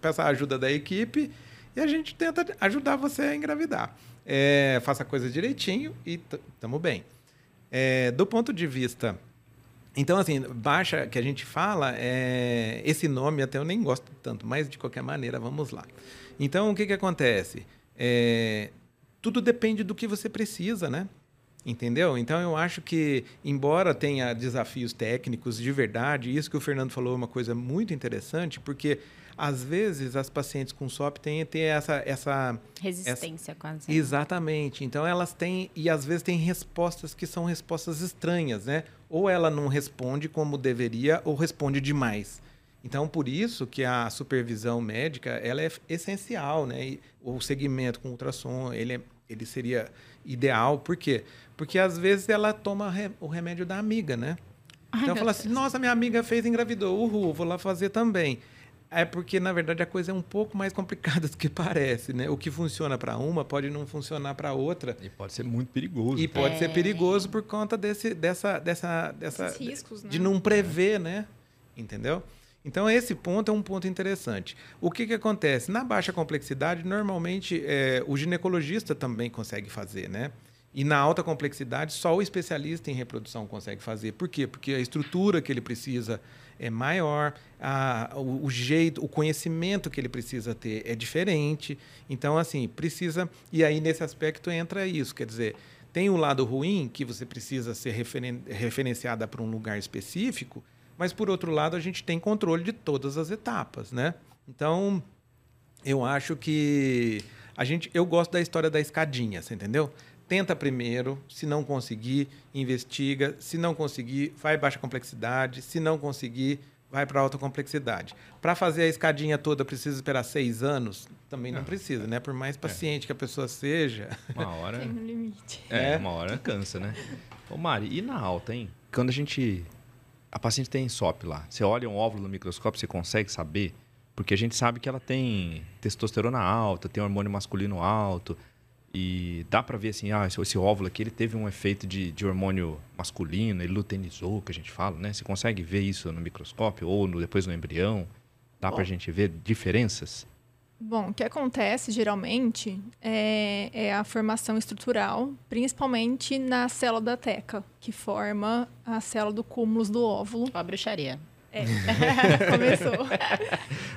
peça a ajuda da equipe e a gente tenta ajudar você a engravidar. É, faça a coisa direitinho e estamos bem. É, do ponto de vista. Então, assim, baixa que a gente fala, é, esse nome até eu nem gosto tanto, mas de qualquer maneira, vamos lá. Então, o que, que acontece? É, tudo depende do que você precisa, né? Entendeu? Então eu acho que, embora tenha desafios técnicos de verdade, isso que o Fernando falou é uma coisa muito interessante, porque às vezes as pacientes com SOP têm ter essa, essa Resistência quase. Exatamente. Então elas têm e às vezes têm respostas que são respostas estranhas, né? Ou ela não responde como deveria ou responde demais. Então por isso que a supervisão médica ela é essencial, né? E o segmento com ultrassom ele é, ele seria ideal, por quê? Porque às vezes ela toma re- o remédio da amiga, né? Ai, Então meu fala assim, Deus. nossa, minha amiga fez e engravidou, uhul, vou lá fazer também. É porque, na verdade, a coisa é um pouco mais complicada do que parece, né? O que funciona para uma pode não funcionar para outra. E pode ser muito perigoso. E pode É. ser perigoso por conta desse, dessa, dessa, dessa riscos, né? de não prever, né? Entendeu? Então, esse ponto é um ponto interessante. O que, que acontece? Na baixa complexidade, normalmente, é, o ginecologista também consegue fazer, né? E na alta complexidade, só o especialista em reprodução consegue fazer. Por quê? Porque a estrutura que ele precisa é maior, a, o, o jeito, o conhecimento que ele precisa ter é diferente. Então, assim, precisa. E aí, nesse aspecto, entra isso. Quer dizer, tem o lado ruim, que você precisa ser referen referenciada para um lugar específico, mas, por outro lado, a gente tem controle de todas as etapas, né? Então, eu acho que a gente, eu gosto da história da escadinha, você entendeu? Tenta primeiro, se não conseguir, investiga, se não conseguir, vai baixa complexidade, se não conseguir, vai para alta complexidade. Para fazer a escadinha toda, precisa esperar seis anos? Também não, não precisa, né? Por mais paciente é. que a pessoa seja. Uma hora. Tem um limite. É, é, uma hora cansa, né? Ô, Mari, e na alta, hein? Quando a gente. A paciente tem SOP lá. Você olha um óvulo no microscópio, você consegue saber? Porque a gente sabe que ela tem testosterona alta, tem hormônio masculino alto. E dá para ver assim, ah, esse, esse, óvulo aqui ele teve um efeito de, de hormônio masculino, ele luteinizou, que a gente fala, né? Você consegue ver isso no microscópio ou no, depois no embrião? Dá para a gente ver diferenças? Bom, o que acontece geralmente é, é, a formação estrutural, principalmente na célula da teca, que forma a célula do cúmulo do óvulo. A bruxaria. É. Começou.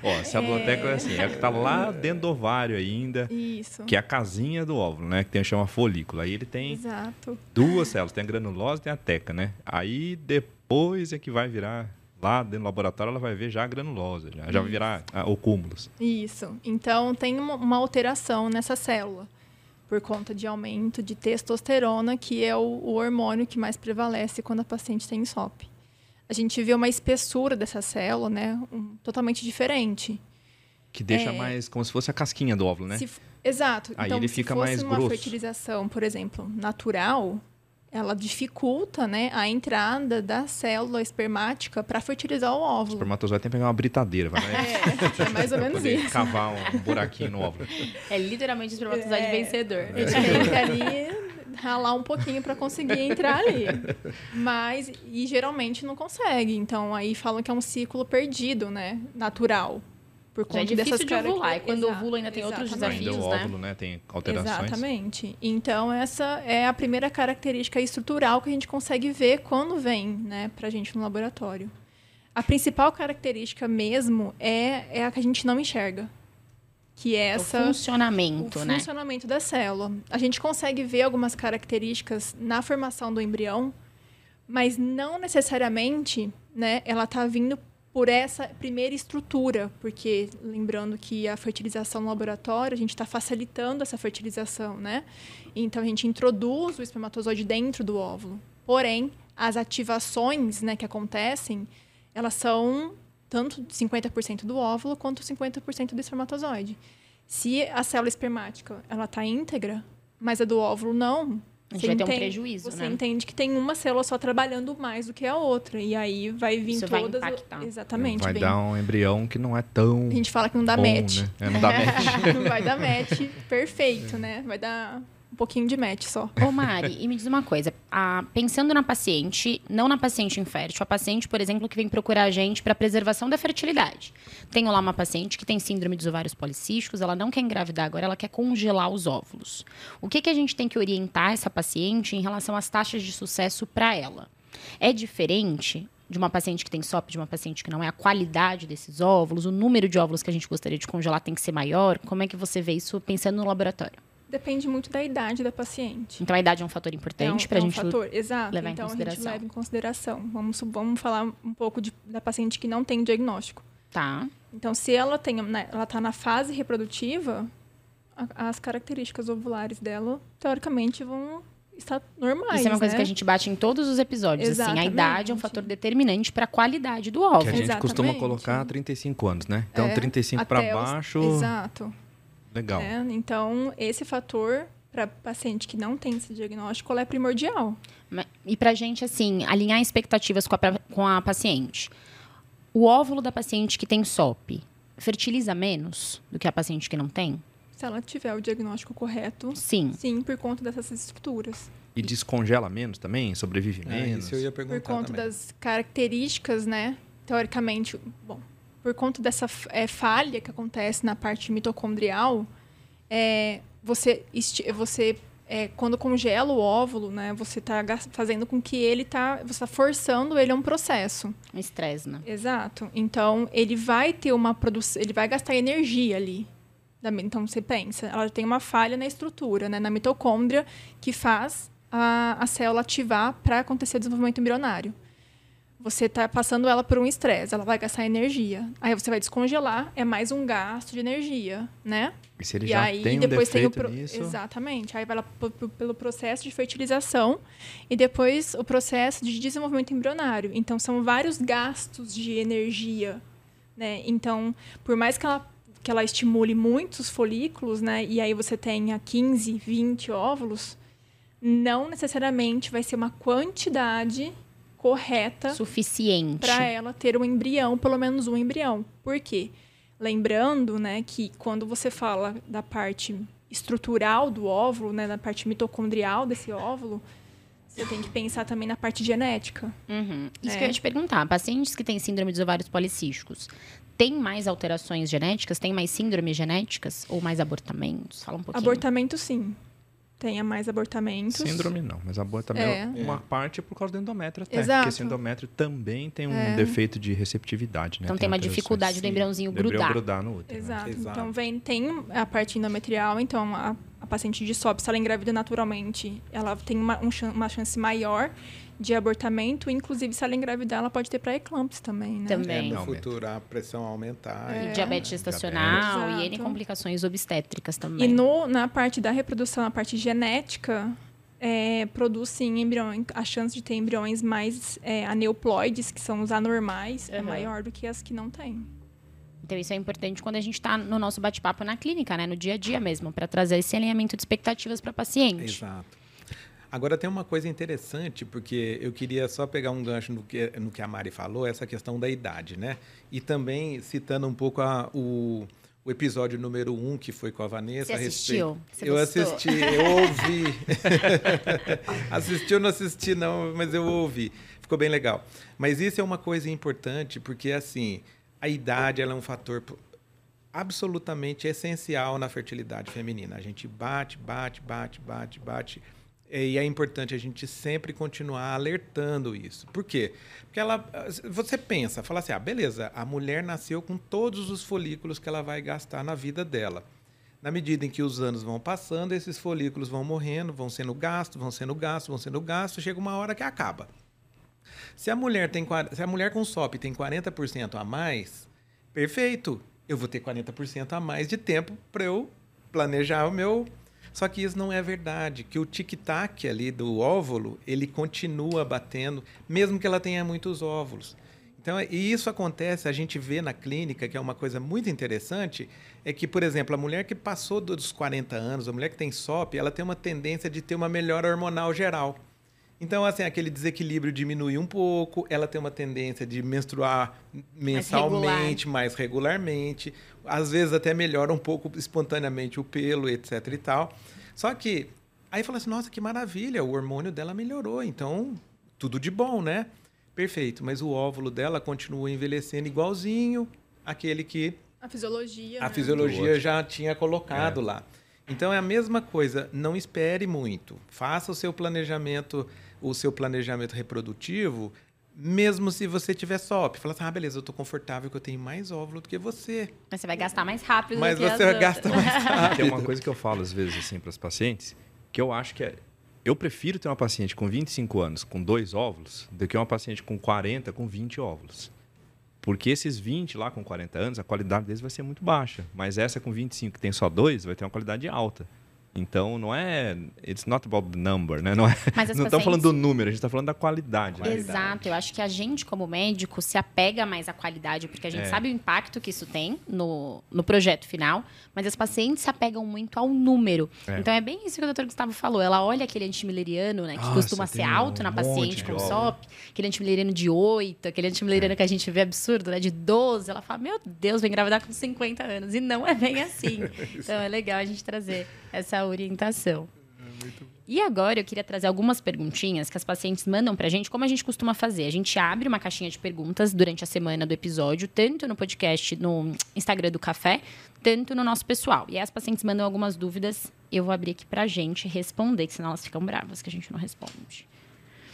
Ó, a célula é... é assim, é a que está lá dentro do ovário ainda. Isso. Que é a casinha do óvulo, né? Que tem, chama folículo. Aí ele tem Exato. duas células, tem a granulose e tem a teca, né? Aí depois é que vai virar lá dentro do laboratório ela vai ver já a granulosa, já, já vai virar a, o cúmulos. Isso. Então tem uma, uma, alteração nessa célula por conta de aumento de testosterona, que é o, o hormônio que mais prevalece quando a paciente tem SOP a gente vê uma espessura dessa célula, né, um, totalmente diferente. Que deixa é, mais como se fosse a casquinha do óvulo, né? Exato. Aí então, ele fica se fosse mais uma grosso. fertilização, por exemplo, natural, ela dificulta né, a entrada da célula espermática para fertilizar o óvulo. O espermatozoide tem que pegar uma britadeira, vai É, é mais ou menos isso. Cavar um buraquinho no óvulo. É literalmente o espermatozoide é, vencedor. A gente tem que ali ralar um pouquinho para conseguir entrar ali. Mas, e geralmente não consegue. Então, aí falam que é um ciclo perdido, né? Natural. Por conta Já é difícil dessas de ovular. E quando o ovulo ainda tem outros desafios, ainda o né? óvulo, né? Tem alterações. Exatamente. Então, essa é a primeira característica estrutural que a gente consegue ver quando vem, né? Pra gente no laboratório. A principal característica mesmo é, é a que a gente não enxerga que é essa o funcionamento, o né? funcionamento da célula. A gente consegue ver algumas características na formação do embrião, mas não necessariamente, né, ela está vindo por essa primeira estrutura, porque lembrando que a fertilização no laboratório, a gente está facilitando essa fertilização, né? Então a gente introduz o espermatozoide dentro do óvulo. Porém, as ativações, né, que acontecem, elas são tanto 50% do óvulo quanto 50% do espermatozoide. Se a célula espermática ela está íntegra, mas a do óvulo não, a gente vai entende, ter um prejuízo, você né? entende que tem uma célula só trabalhando mais do que a outra. E aí vai vir Isso todas... vai impactar. Exatamente. Vai dar um embrião que não é tão... A gente fala que não dá bom, match. Né? É, não dá match. não vai dar match perfeito, né? Vai dar pouquinho de match só. Ô Mari, e me diz uma coisa. Pensando na paciente, não na paciente infértil, a paciente, por exemplo, que vem procurar a gente para preservação da fertilidade. Tenho lá uma paciente que tem síndrome dos ovários policísticos, ela não quer engravidar agora, ela quer congelar os óvulos. O que, que a gente tem que orientar essa paciente em relação às taxas de sucesso para ela? É diferente de uma paciente que tem SOP, de uma paciente que não é, a qualidade desses óvulos, o número de óvulos que a gente gostaria de congelar tem que ser maior? Como é que você vê isso pensando no laboratório? Depende muito da idade da paciente. Então a idade é um fator importante é um, para a é um gente fator, exato. levar então, em consideração. a gente leva em consideração. Vamos, vamos falar um pouco de, da paciente que não tem diagnóstico. Tá. Então, se ela tem, né, ela está na fase reprodutiva, a, as características ovulares dela, teoricamente, vão estar normais. Isso é uma coisa né? que a gente bate em todos os episódios. Exatamente. Assim, a idade é um fator determinante para a qualidade do óvulo. Que a gente Exatamente. costuma colocar 35 anos, né? Então, é, 35 para baixo. Os... Exato. Legal. É, então, esse fator para paciente que não tem esse diagnóstico é primordial. E para a gente, assim, alinhar expectativas com a, com a paciente. O óvulo da paciente que tem SOP fertiliza menos do que a paciente que não tem? Se ela tiver o diagnóstico correto, sim. Sim, por conta dessas estruturas. E descongela menos também? Sobrevive é, menos? Isso eu ia perguntar Por conta também. das características, né? Teoricamente, bom, por conta dessa é, falha que acontece na parte mitocondrial, é, você, você é, quando congela o óvulo, né, você está fazendo com que ele tá, você está forçando ele a um processo. Um estresse, né? Exato. Então ele vai ter uma produção, ele vai gastar energia ali. Então você pensa, ela tem uma falha na estrutura, né, na mitocôndria, que faz a, a célula ativar para acontecer o desenvolvimento embrionário. Você está passando ela por um estresse, ela vai gastar energia. Aí você vai descongelar, é mais um gasto de energia, né? E se ele e já aí tem um depois tem o pro... nisso... exatamente. Aí vai lá pelo processo de fertilização e depois o processo de desenvolvimento embrionário. Então são vários gastos de energia, né? Então, por mais que ela que ela estimule muitos folículos, né? E aí você tenha 15, 20 óvulos, não necessariamente vai ser uma quantidade correta Suficiente. para ela ter um embrião, pelo menos um embrião. Por quê? Lembrando, né, que quando você fala da parte estrutural do óvulo, né, da parte mitocondrial desse óvulo, você tem que pensar também na parte genética. Uhum. Isso É. que eu ia te perguntar. Pacientes que têm síndrome dos ovários policísticos, têm mais alterações genéticas? Têm mais síndromes genéticas? Ou mais abortamentos? Fala um pouquinho. Abortamento, sim. Tenha mais abortamentos. Síndrome não, mas abortamento É. uma parte é por causa do endométrio até. Exato. Porque esse endométrio também tem um É. defeito de receptividade, né? Então tem uma alterações. dificuldade do embriãozinho Do embrião grudar. grudar no útero. né? Exato. Exato. Então, vem, tem a parte endometrial, então a, a paciente de SOP, se ela engravida naturalmente, ela tem uma, um uma chance maior de abortamento. Inclusive, se ela engravidar, ela pode ter pré-eclâmpsia também, né? Também. É, no futuro a pressão aumentar. E e- diabetes gestacional Diabetes. e N complicações obstétricas também. E no, na parte da reprodução, na parte genética, é, produz sim embriões, a chance de ter embriões mais é, aneuploides, que são os anormais, é Aham. maior do que as que não têm. Então isso é importante quando a gente está no nosso bate-papo na clínica, né? No dia a dia mesmo, para trazer esse alinhamento de expectativas para paciente. Exato. Agora tem uma coisa interessante, porque eu queria só pegar um gancho no que, no que a Mari falou, essa questão da idade, né? E também citando um pouco a- o, o episódio número um, que foi com a Vanessa. Você assistiu? respeito- Você eu gostou? assisti, eu ouvi. assisti ou não assisti, não, mas eu ouvi. Ficou bem legal. Mas isso é uma coisa importante, porque assim, a idade ela é um fator absolutamente essencial na fertilidade feminina. A gente bate, bate, bate, bate, bate. E é importante a gente sempre continuar alertando isso. Por quê? Porque ela, você pensa, fala assim, ah, beleza, a mulher nasceu com todos os folículos que ela vai gastar na vida dela. Na medida em que os anos vão passando, esses folículos vão morrendo, vão sendo gastos, vão sendo gastos, vão sendo gastos, chega uma hora que acaba. Se a mulher tem se a mulher com SOP tem 40% a mais, perfeito. Eu vou ter 40% a mais de tempo para eu planejar o meu. Só que isso não é verdade, que o tic-tac ali do óvulo, ele continua batendo, mesmo que ela tenha muitos óvulos. Então, e isso acontece, a gente vê na clínica, que é uma coisa muito interessante, é que, por exemplo, a mulher que passou dos 40 anos, a mulher que tem SOP, ela tem uma tendência de ter uma melhora hormonal geral. Então, assim, aquele desequilíbrio diminui um pouco, ela tem uma tendência de menstruar mensalmente, mais, regularmente, às vezes até melhora um pouco espontaneamente o pelo, etc e tal. Só que aí fala assim, nossa, que maravilha, o hormônio dela melhorou, então tudo de bom, né? Perfeito, mas o óvulo dela continua envelhecendo igualzinho aquele que A fisiologia. a né? fisiologia já tinha colocado lá. Então é a mesma coisa, não espere muito. Faça o seu planejamento, o seu planejamento reprodutivo, mesmo se você tiver SOP. Fala assim: "Ah, beleza, eu estou confortável que eu tenho mais óvulo do que você". Mas você vai gastar mais rápido Mas do que você as gasta outras. mais rápido. Tem uma coisa que eu falo às vezes assim para os pacientes, que eu acho que é eu prefiro ter uma paciente com 25 anos com dois óvulos do que uma paciente com 40 com 20 óvulos. Porque esses 20 lá com 40 anos, a qualidade deles vai ser muito baixa. Mas essa com 25 que tem só dois, vai ter uma qualidade alta. Então, não é... It's not about the number, né? Não, é, Mas as não estamos falando do número, a gente está falando da qualidade. né? Exato, eu acho que a gente, como médico, se apega mais à qualidade, porque a gente É. sabe o impacto que isso tem no, no projeto final, mas as pacientes se apegam muito ao número. É. Então é bem isso que o Dr. Gustavo falou. Ela olha aquele antimileriano, né, que Nossa, costuma ser tem um alto na paciente com. SOP, aquele antimileriano de 8, aquele antimileriano que a gente vê absurdo, né, de 12. Ela fala: Meu Deus, vem engravidar com 50 anos. E não é bem assim. então é legal a gente trazer essa orientação. E agora eu queria trazer algumas perguntinhas que as pacientes mandam pra gente, como a gente costuma fazer. A gente abre uma caixinha de perguntas durante a semana do episódio, tanto no podcast, no Instagram do Café, tanto no nosso pessoal. E aí as pacientes mandam algumas dúvidas, eu vou abrir aqui pra gente responder, que senão elas ficam bravas que a gente não responde.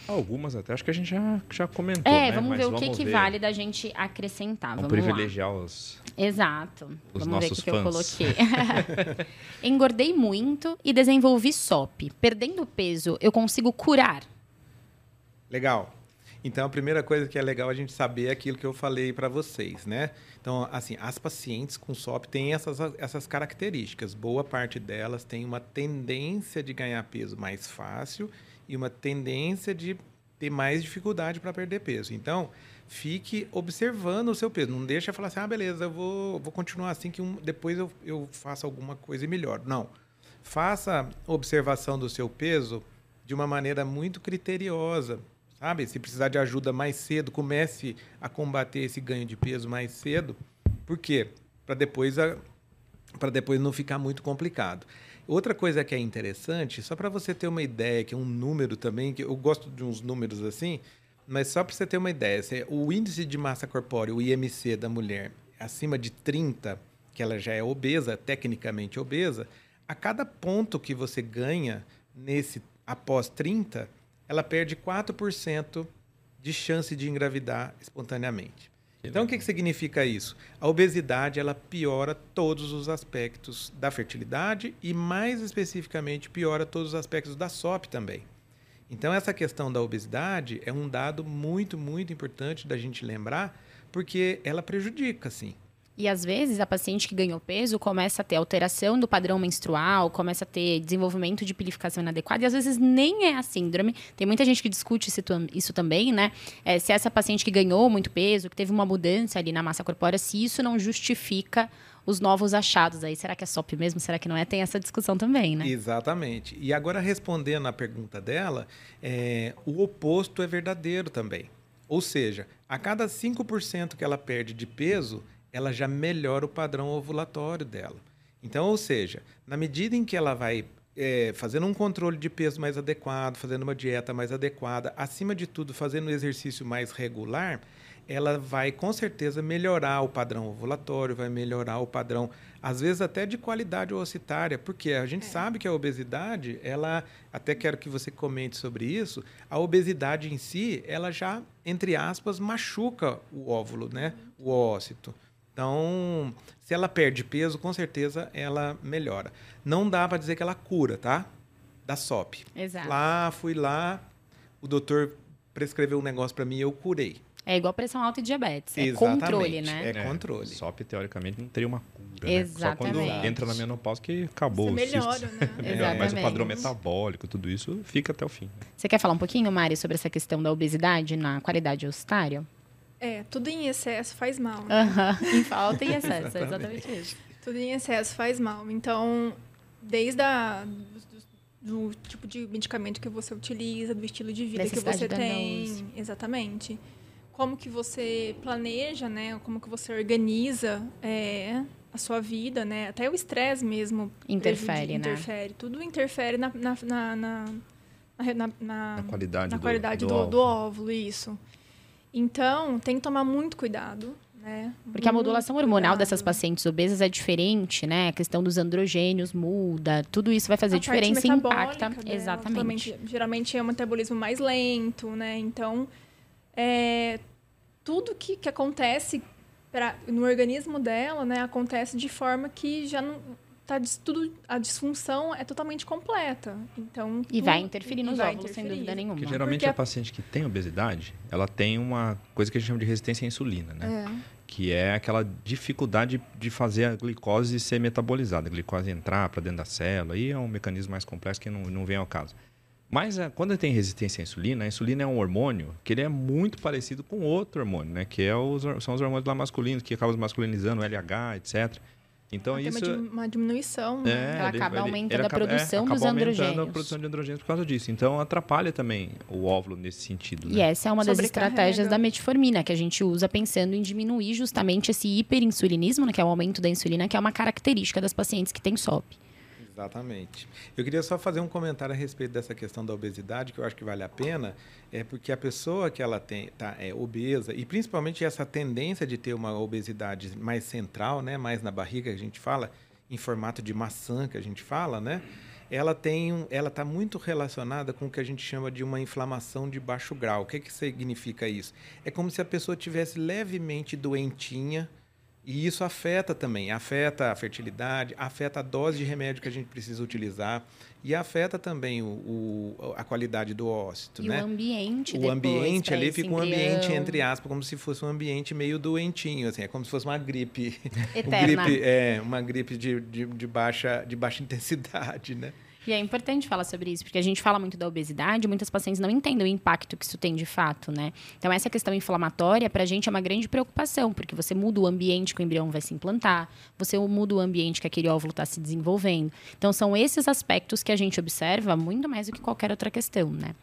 Algumas até, acho que a gente já, já comentou, é, né? vamos Mas ver o que, que ver. vale da gente acrescentar. Vamos Vamos lá. privilegiar os... Exato. Os Vamos ver o nossos que, que eu fãs. coloquei. Engordei muito e desenvolvi SOP. Perdendo peso, eu consigo curar? Legal. Então, a primeira coisa que é legal a gente saber é aquilo que eu falei para vocês, né? Então, assim, as pacientes com SOP têm essas, essas características. Boa parte delas tem uma tendência de ganhar peso mais fácil e uma tendência de ter mais dificuldade para perder peso. Então, fique observando o seu peso. Não deixa falar assim, ah, beleza, eu vou, vou continuar assim que um, depois eu, eu faço alguma coisa melhor. Não. Faça observação do seu peso de uma maneira muito criteriosa, sabe? Se precisar de ajuda mais cedo, comece a combater esse ganho de peso mais cedo. Por quê? Para depois, para depois não ficar muito complicado. Outra coisa que é interessante, só para você ter uma ideia, que é um número também, que eu gosto de uns números assim, mas só para você ter uma ideia, o índice de massa corpórea, o IMC da mulher, acima de 30, que ela já é obesa, tecnicamente obesa, a cada ponto que você ganha nesse após 30, ela perde 4% de chance de engravidar espontaneamente. Então, o que, que significa isso? A obesidade ela piora todos os aspectos da fertilidade e, mais especificamente, piora todos os aspectos da SOP também. Então, essa questão da obesidade é um dado muito, muito importante da gente lembrar, porque ela prejudica, sim. E às vezes a paciente que ganhou peso começa a ter alteração do padrão menstrual, começa a ter desenvolvimento de pilificação inadequada, e às vezes nem é a síndrome. Tem muita gente que discute isso também, né? É, se essa paciente que ganhou muito peso, que teve uma mudança ali na massa corpórea, se isso não justifica os novos achados aí. Será que é SOP mesmo? Será que não é? Tem essa discussão também, né? Exatamente. E agora, respondendo à pergunta dela, é, o oposto é verdadeiro também. Ou seja, a cada 5% que ela perde de peso, ela já melhora o padrão ovulatório dela. Então, ou seja, na medida em que ela vai é, fazendo um controle de peso mais adequado, fazendo uma dieta mais adequada, acima de tudo, fazendo um exercício mais regular, ela vai com certeza melhorar o padrão ovulatório, vai melhorar o padrão, às vezes até de qualidade oocitária, porque a gente é. sabe que a obesidade, ela, até quero que você comente sobre isso, a obesidade em si, ela já, entre aspas, machuca o óvulo, né? O ócito. Então, se ela perde peso, com certeza ela melhora. Não dá para dizer que ela cura, tá? Da SOP. Exato. Lá, fui lá, o doutor prescreveu um negócio para mim e eu curei. É igual pressão alta e diabetes. É Exatamente. controle, né? É, é controle. SOP, teoricamente, não teria uma cura. Exatamente. Né? Só quando entra na menopausa que acabou. Você melhora, né? é, mas o padrão metabólico, tudo isso, fica até o fim. Você quer falar um pouquinho, Mari, sobre essa questão da obesidade na qualidade ocitária? É, tudo em excesso faz mal. Né? Uhum. Em falta e excesso, é exatamente isso. Tudo em excesso faz mal. Então, desde a, do, do, tipo de medicamento que você utiliza, do estilo de vida que você tem. Exatamente. Como que você planeja, né? Como que você organiza é, a sua vida, né? Até o estresse mesmo. Interfere, né? Interfere. Tudo interfere na, na, na, na, na, na qualidade, na do, qualidade do, do, óvulo. do óvulo, isso. Então, tem que tomar muito cuidado. Né? Porque muito a modulação hormonal cuidado. dessas pacientes obesas é diferente, né? A questão dos androgênios muda, tudo isso vai fazer a diferença e impacta. Dela, Exatamente. Geralmente é um metabolismo mais lento, né? Então, é, tudo que, que acontece pra, no organismo dela, né, acontece de forma que já não tá tudo a disfunção é totalmente completa. Então e vai interferir nos óvulos sem dúvida nenhuma. Porque geralmente Porque a... a paciente que tem obesidade, ela tem uma coisa que a gente chama de resistência à insulina, né? É. Que é aquela dificuldade de fazer a glicose ser metabolizada, a glicose entrar para dentro da célula. Aí é um mecanismo mais complexo que não, não vem ao caso. Mas é, quando tem resistência à insulina, a insulina é um hormônio que ele é muito parecido com outro hormônio, né? Que é os, são os hormônios lá masculinos, que acabam masculinizando, o LH, etc. Então, isso... Tem uma diminuição, né? É, Ela acaba ele, aumentando ele, a produção é, dos androgênios. a produção de androgênios por causa disso. Então, atrapalha também o óvulo nesse sentido. Né? E essa é uma das estratégias da metformina, que a gente usa pensando em diminuir justamente esse hiperinsulinismo, né, que é o aumento da insulina, que é uma característica das pacientes que têm SOP. Exatamente. Eu queria só fazer um comentário a respeito dessa questão da obesidade, que eu acho que vale a pena, é porque a pessoa que ela tem tá, é obesa, e principalmente essa tendência de ter uma obesidade mais central, né, mais na barriga, que a gente fala, em formato de maçã, que a gente fala, né? Ela tem, ela está muito relacionada com o que a gente chama de uma inflamação de baixo grau. O que, que significa isso? É como se a pessoa tivesse levemente doentinha, E isso afeta também, afeta a fertilidade, afeta a dose de remédio que a gente precisa utilizar e afeta também o, o a qualidade do óssito, e né? o ambiente O ambiente ali fica um ambiente, embrião. entre aspas, como se fosse um ambiente meio doentinho, assim, é como se fosse uma gripe. Um Eterna. gripe é, uma gripe de, de, de baixa, de baixa intensidade, né? E é importante falar sobre isso, porque a gente fala muito da obesidade, muitas pacientes não entendem o impacto que isso tem de fato, né? Então, essa questão inflamatória, pra gente, é uma grande preocupação, porque você muda o ambiente que o embrião vai se implantar, você muda o ambiente que aquele óvulo está se desenvolvendo. Então, são esses aspectos que a gente observa muito mais do que qualquer outra questão, né?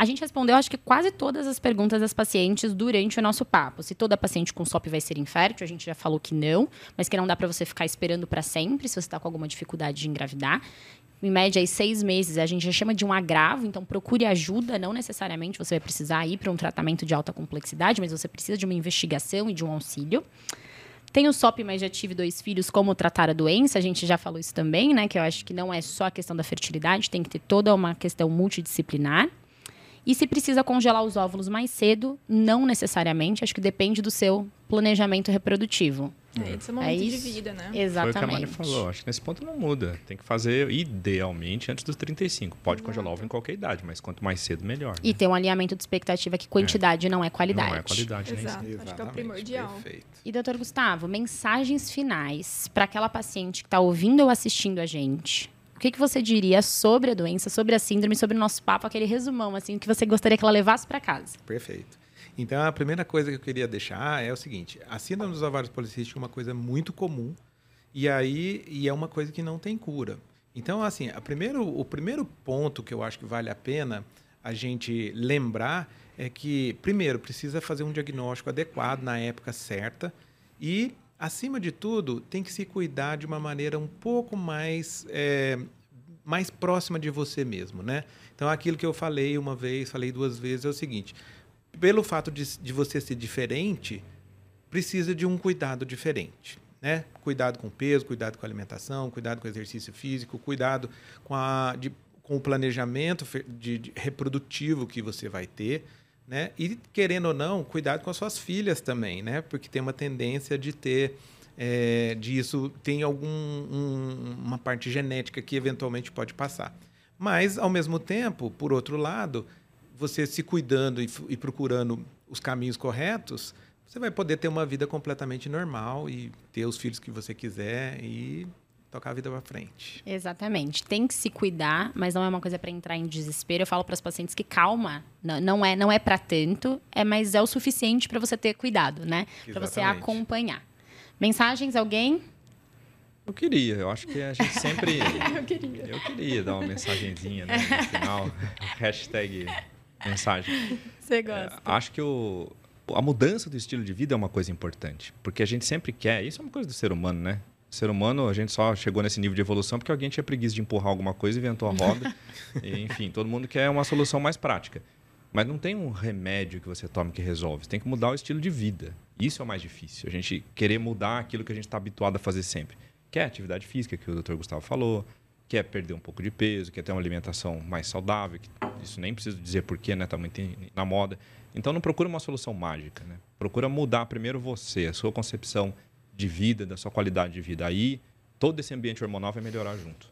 A gente respondeu, acho que quase todas as perguntas das pacientes durante o nosso papo. Se toda paciente com SOP vai ser infértil, a gente já falou que não, mas que não dá para você ficar esperando para sempre se você está com alguma dificuldade de engravidar. Em média, aí, seis meses, a gente já chama de um agravo, então procure ajuda. Não necessariamente você vai precisar ir para um tratamento de alta complexidade, mas você precisa de uma investigação e de um auxílio. Tem o SOP, mas já tive dois filhos, como tratar a doença, a gente já falou isso também, né? Que eu acho que não é só a questão da fertilidade, tem que ter toda uma questão multidisciplinar. E se precisa congelar os óvulos mais cedo, não necessariamente, acho que depende do seu planejamento reprodutivo. É, esse é É o momento de isso. vida, né? Foi o que a Exatamente. Mari falou. Acho que nesse ponto não muda. Tem que fazer, idealmente, antes dos 35. Pode congelar ovo em qualquer idade, mas quanto mais cedo, melhor. E ter um alinhamento de expectativa que quantidade não é qualidade. Não é qualidade, nem Exato. Acho que é o Exatamente, primordial. Perfeito. E, doutor Gustavo, mensagens finais para aquela paciente que está ouvindo ou assistindo a gente. O que, que você diria sobre a doença, sobre a síndrome, sobre o nosso papo, aquele resumão, assim, que você gostaria que ela levasse para casa? Perfeito. Então, a primeira coisa que eu queria deixar é o seguinte: a síndrome dos ovários policísticos é uma coisa muito comum e aí e é uma coisa que não tem cura. Então, assim, primeiro, o primeiro ponto que eu acho que vale a pena a gente lembrar é que, primeiro, precisa fazer um diagnóstico adequado na época certa e, acima de tudo, tem que se cuidar de uma maneira um pouco mais é, mais próxima de você mesmo, né? Então, aquilo que eu falei uma vez, falei duas vezes, é o seguinte: pelo fato de, de você ser diferente, precisa de um cuidado diferente. Né? Cuidado com o peso, cuidado com a alimentação, cuidado com o exercício físico, cuidado com, a, de, com o planejamento de, de reprodutivo que você vai ter. Né? E, querendo ou não, cuidado com as suas filhas também, né? porque tem uma tendência de ter é, disso, tem algum, um- uma parte genética que eventualmente pode passar. Mas, ao mesmo tempo, por outro lado, você se cuidando e, e procurando os caminhos corretos, você vai poder ter uma vida completamente normal e ter os filhos que você quiser e tocar a vida para frente. Exatamente. Tem que se cuidar, mas não é uma coisa para entrar em desespero. Eu falo para as pacientes que calma, não, não é, não é para tanto, é mas é o suficiente para você ter cuidado, né? Para você acompanhar. Mensagens, alguém? Eu queria, eu acho que a gente sempre. Eu queria. Eu queria dar uma mensagenzinha né, no final. Hashtag mensagem. Você É, acho que o, a mudança do estilo de vida é uma coisa importante. Porque a gente sempre quer. Isso é uma coisa do ser humano, né? O ser humano, a gente só chegou nesse nível de evolução porque alguém tinha preguiça de empurrar alguma coisa, inventou a roda. e, enfim, todo mundo quer uma solução mais prática. Mas não tem um remédio que você tome que resolve. Você tem que mudar o estilo de vida. Isso é o mais difícil. A gente querer mudar aquilo que a gente está habituado a fazer sempre. Quer atividade física, que o Dr. Gustavo falou. Quer perder um pouco de peso, quer ter uma alimentação mais saudável. isso nem preciso dizer porquê, né? Está muito na moda. Então não procura uma solução mágica, né? Procura mudar primeiro você, a sua concepção de vida, da sua qualidade de vida. Aí todo esse ambiente hormonal vai melhorar junto.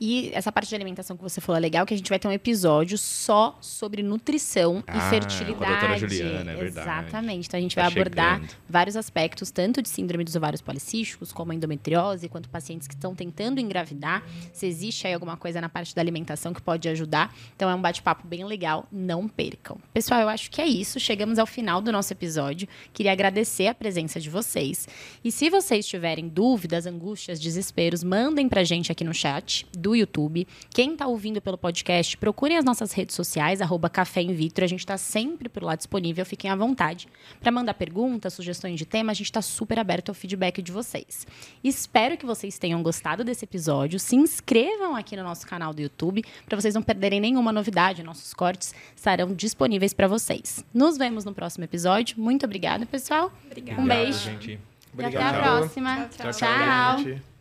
E essa parte de alimentação que você falou é legal, que a gente vai ter um episódio só sobre nutrição Ah, e fertilidade. com a doutora Juliana, é verdade. Exatamente. Então a gente Tá vai abordar chegando. vários aspectos, tanto de síndrome dos ovários policísticos, como a endometriose, quanto pacientes que estão tentando engravidar. Se existe aí alguma coisa na parte da alimentação que pode ajudar. Então é um bate-papo bem legal, não percam. Pessoal, eu acho que é isso. Chegamos ao final do nosso episódio. Queria agradecer a presença de vocês. E se vocês tiverem dúvidas, angústias, desesperos, mandem pra gente aqui no chat do YouTube. Quem tá ouvindo pelo podcast, procurem as nossas redes sociais, arroba Café in Vitro. A gente tá sempre por lá disponível, fiquem à vontade. Para mandar perguntas, sugestões de tema, a gente tá super aberto ao feedback de vocês. Espero que vocês tenham gostado desse episódio. Se inscrevam aqui no nosso canal do YouTube para vocês não perderem nenhuma novidade. Nossos cortes estarão disponíveis para vocês. Nos vemos no próximo episódio. Muito obrigada, pessoal. Obrigada. Um Obrigado, beijo. gente. E até Obrigado. a próxima. Tchau, tchau. tchau. gente.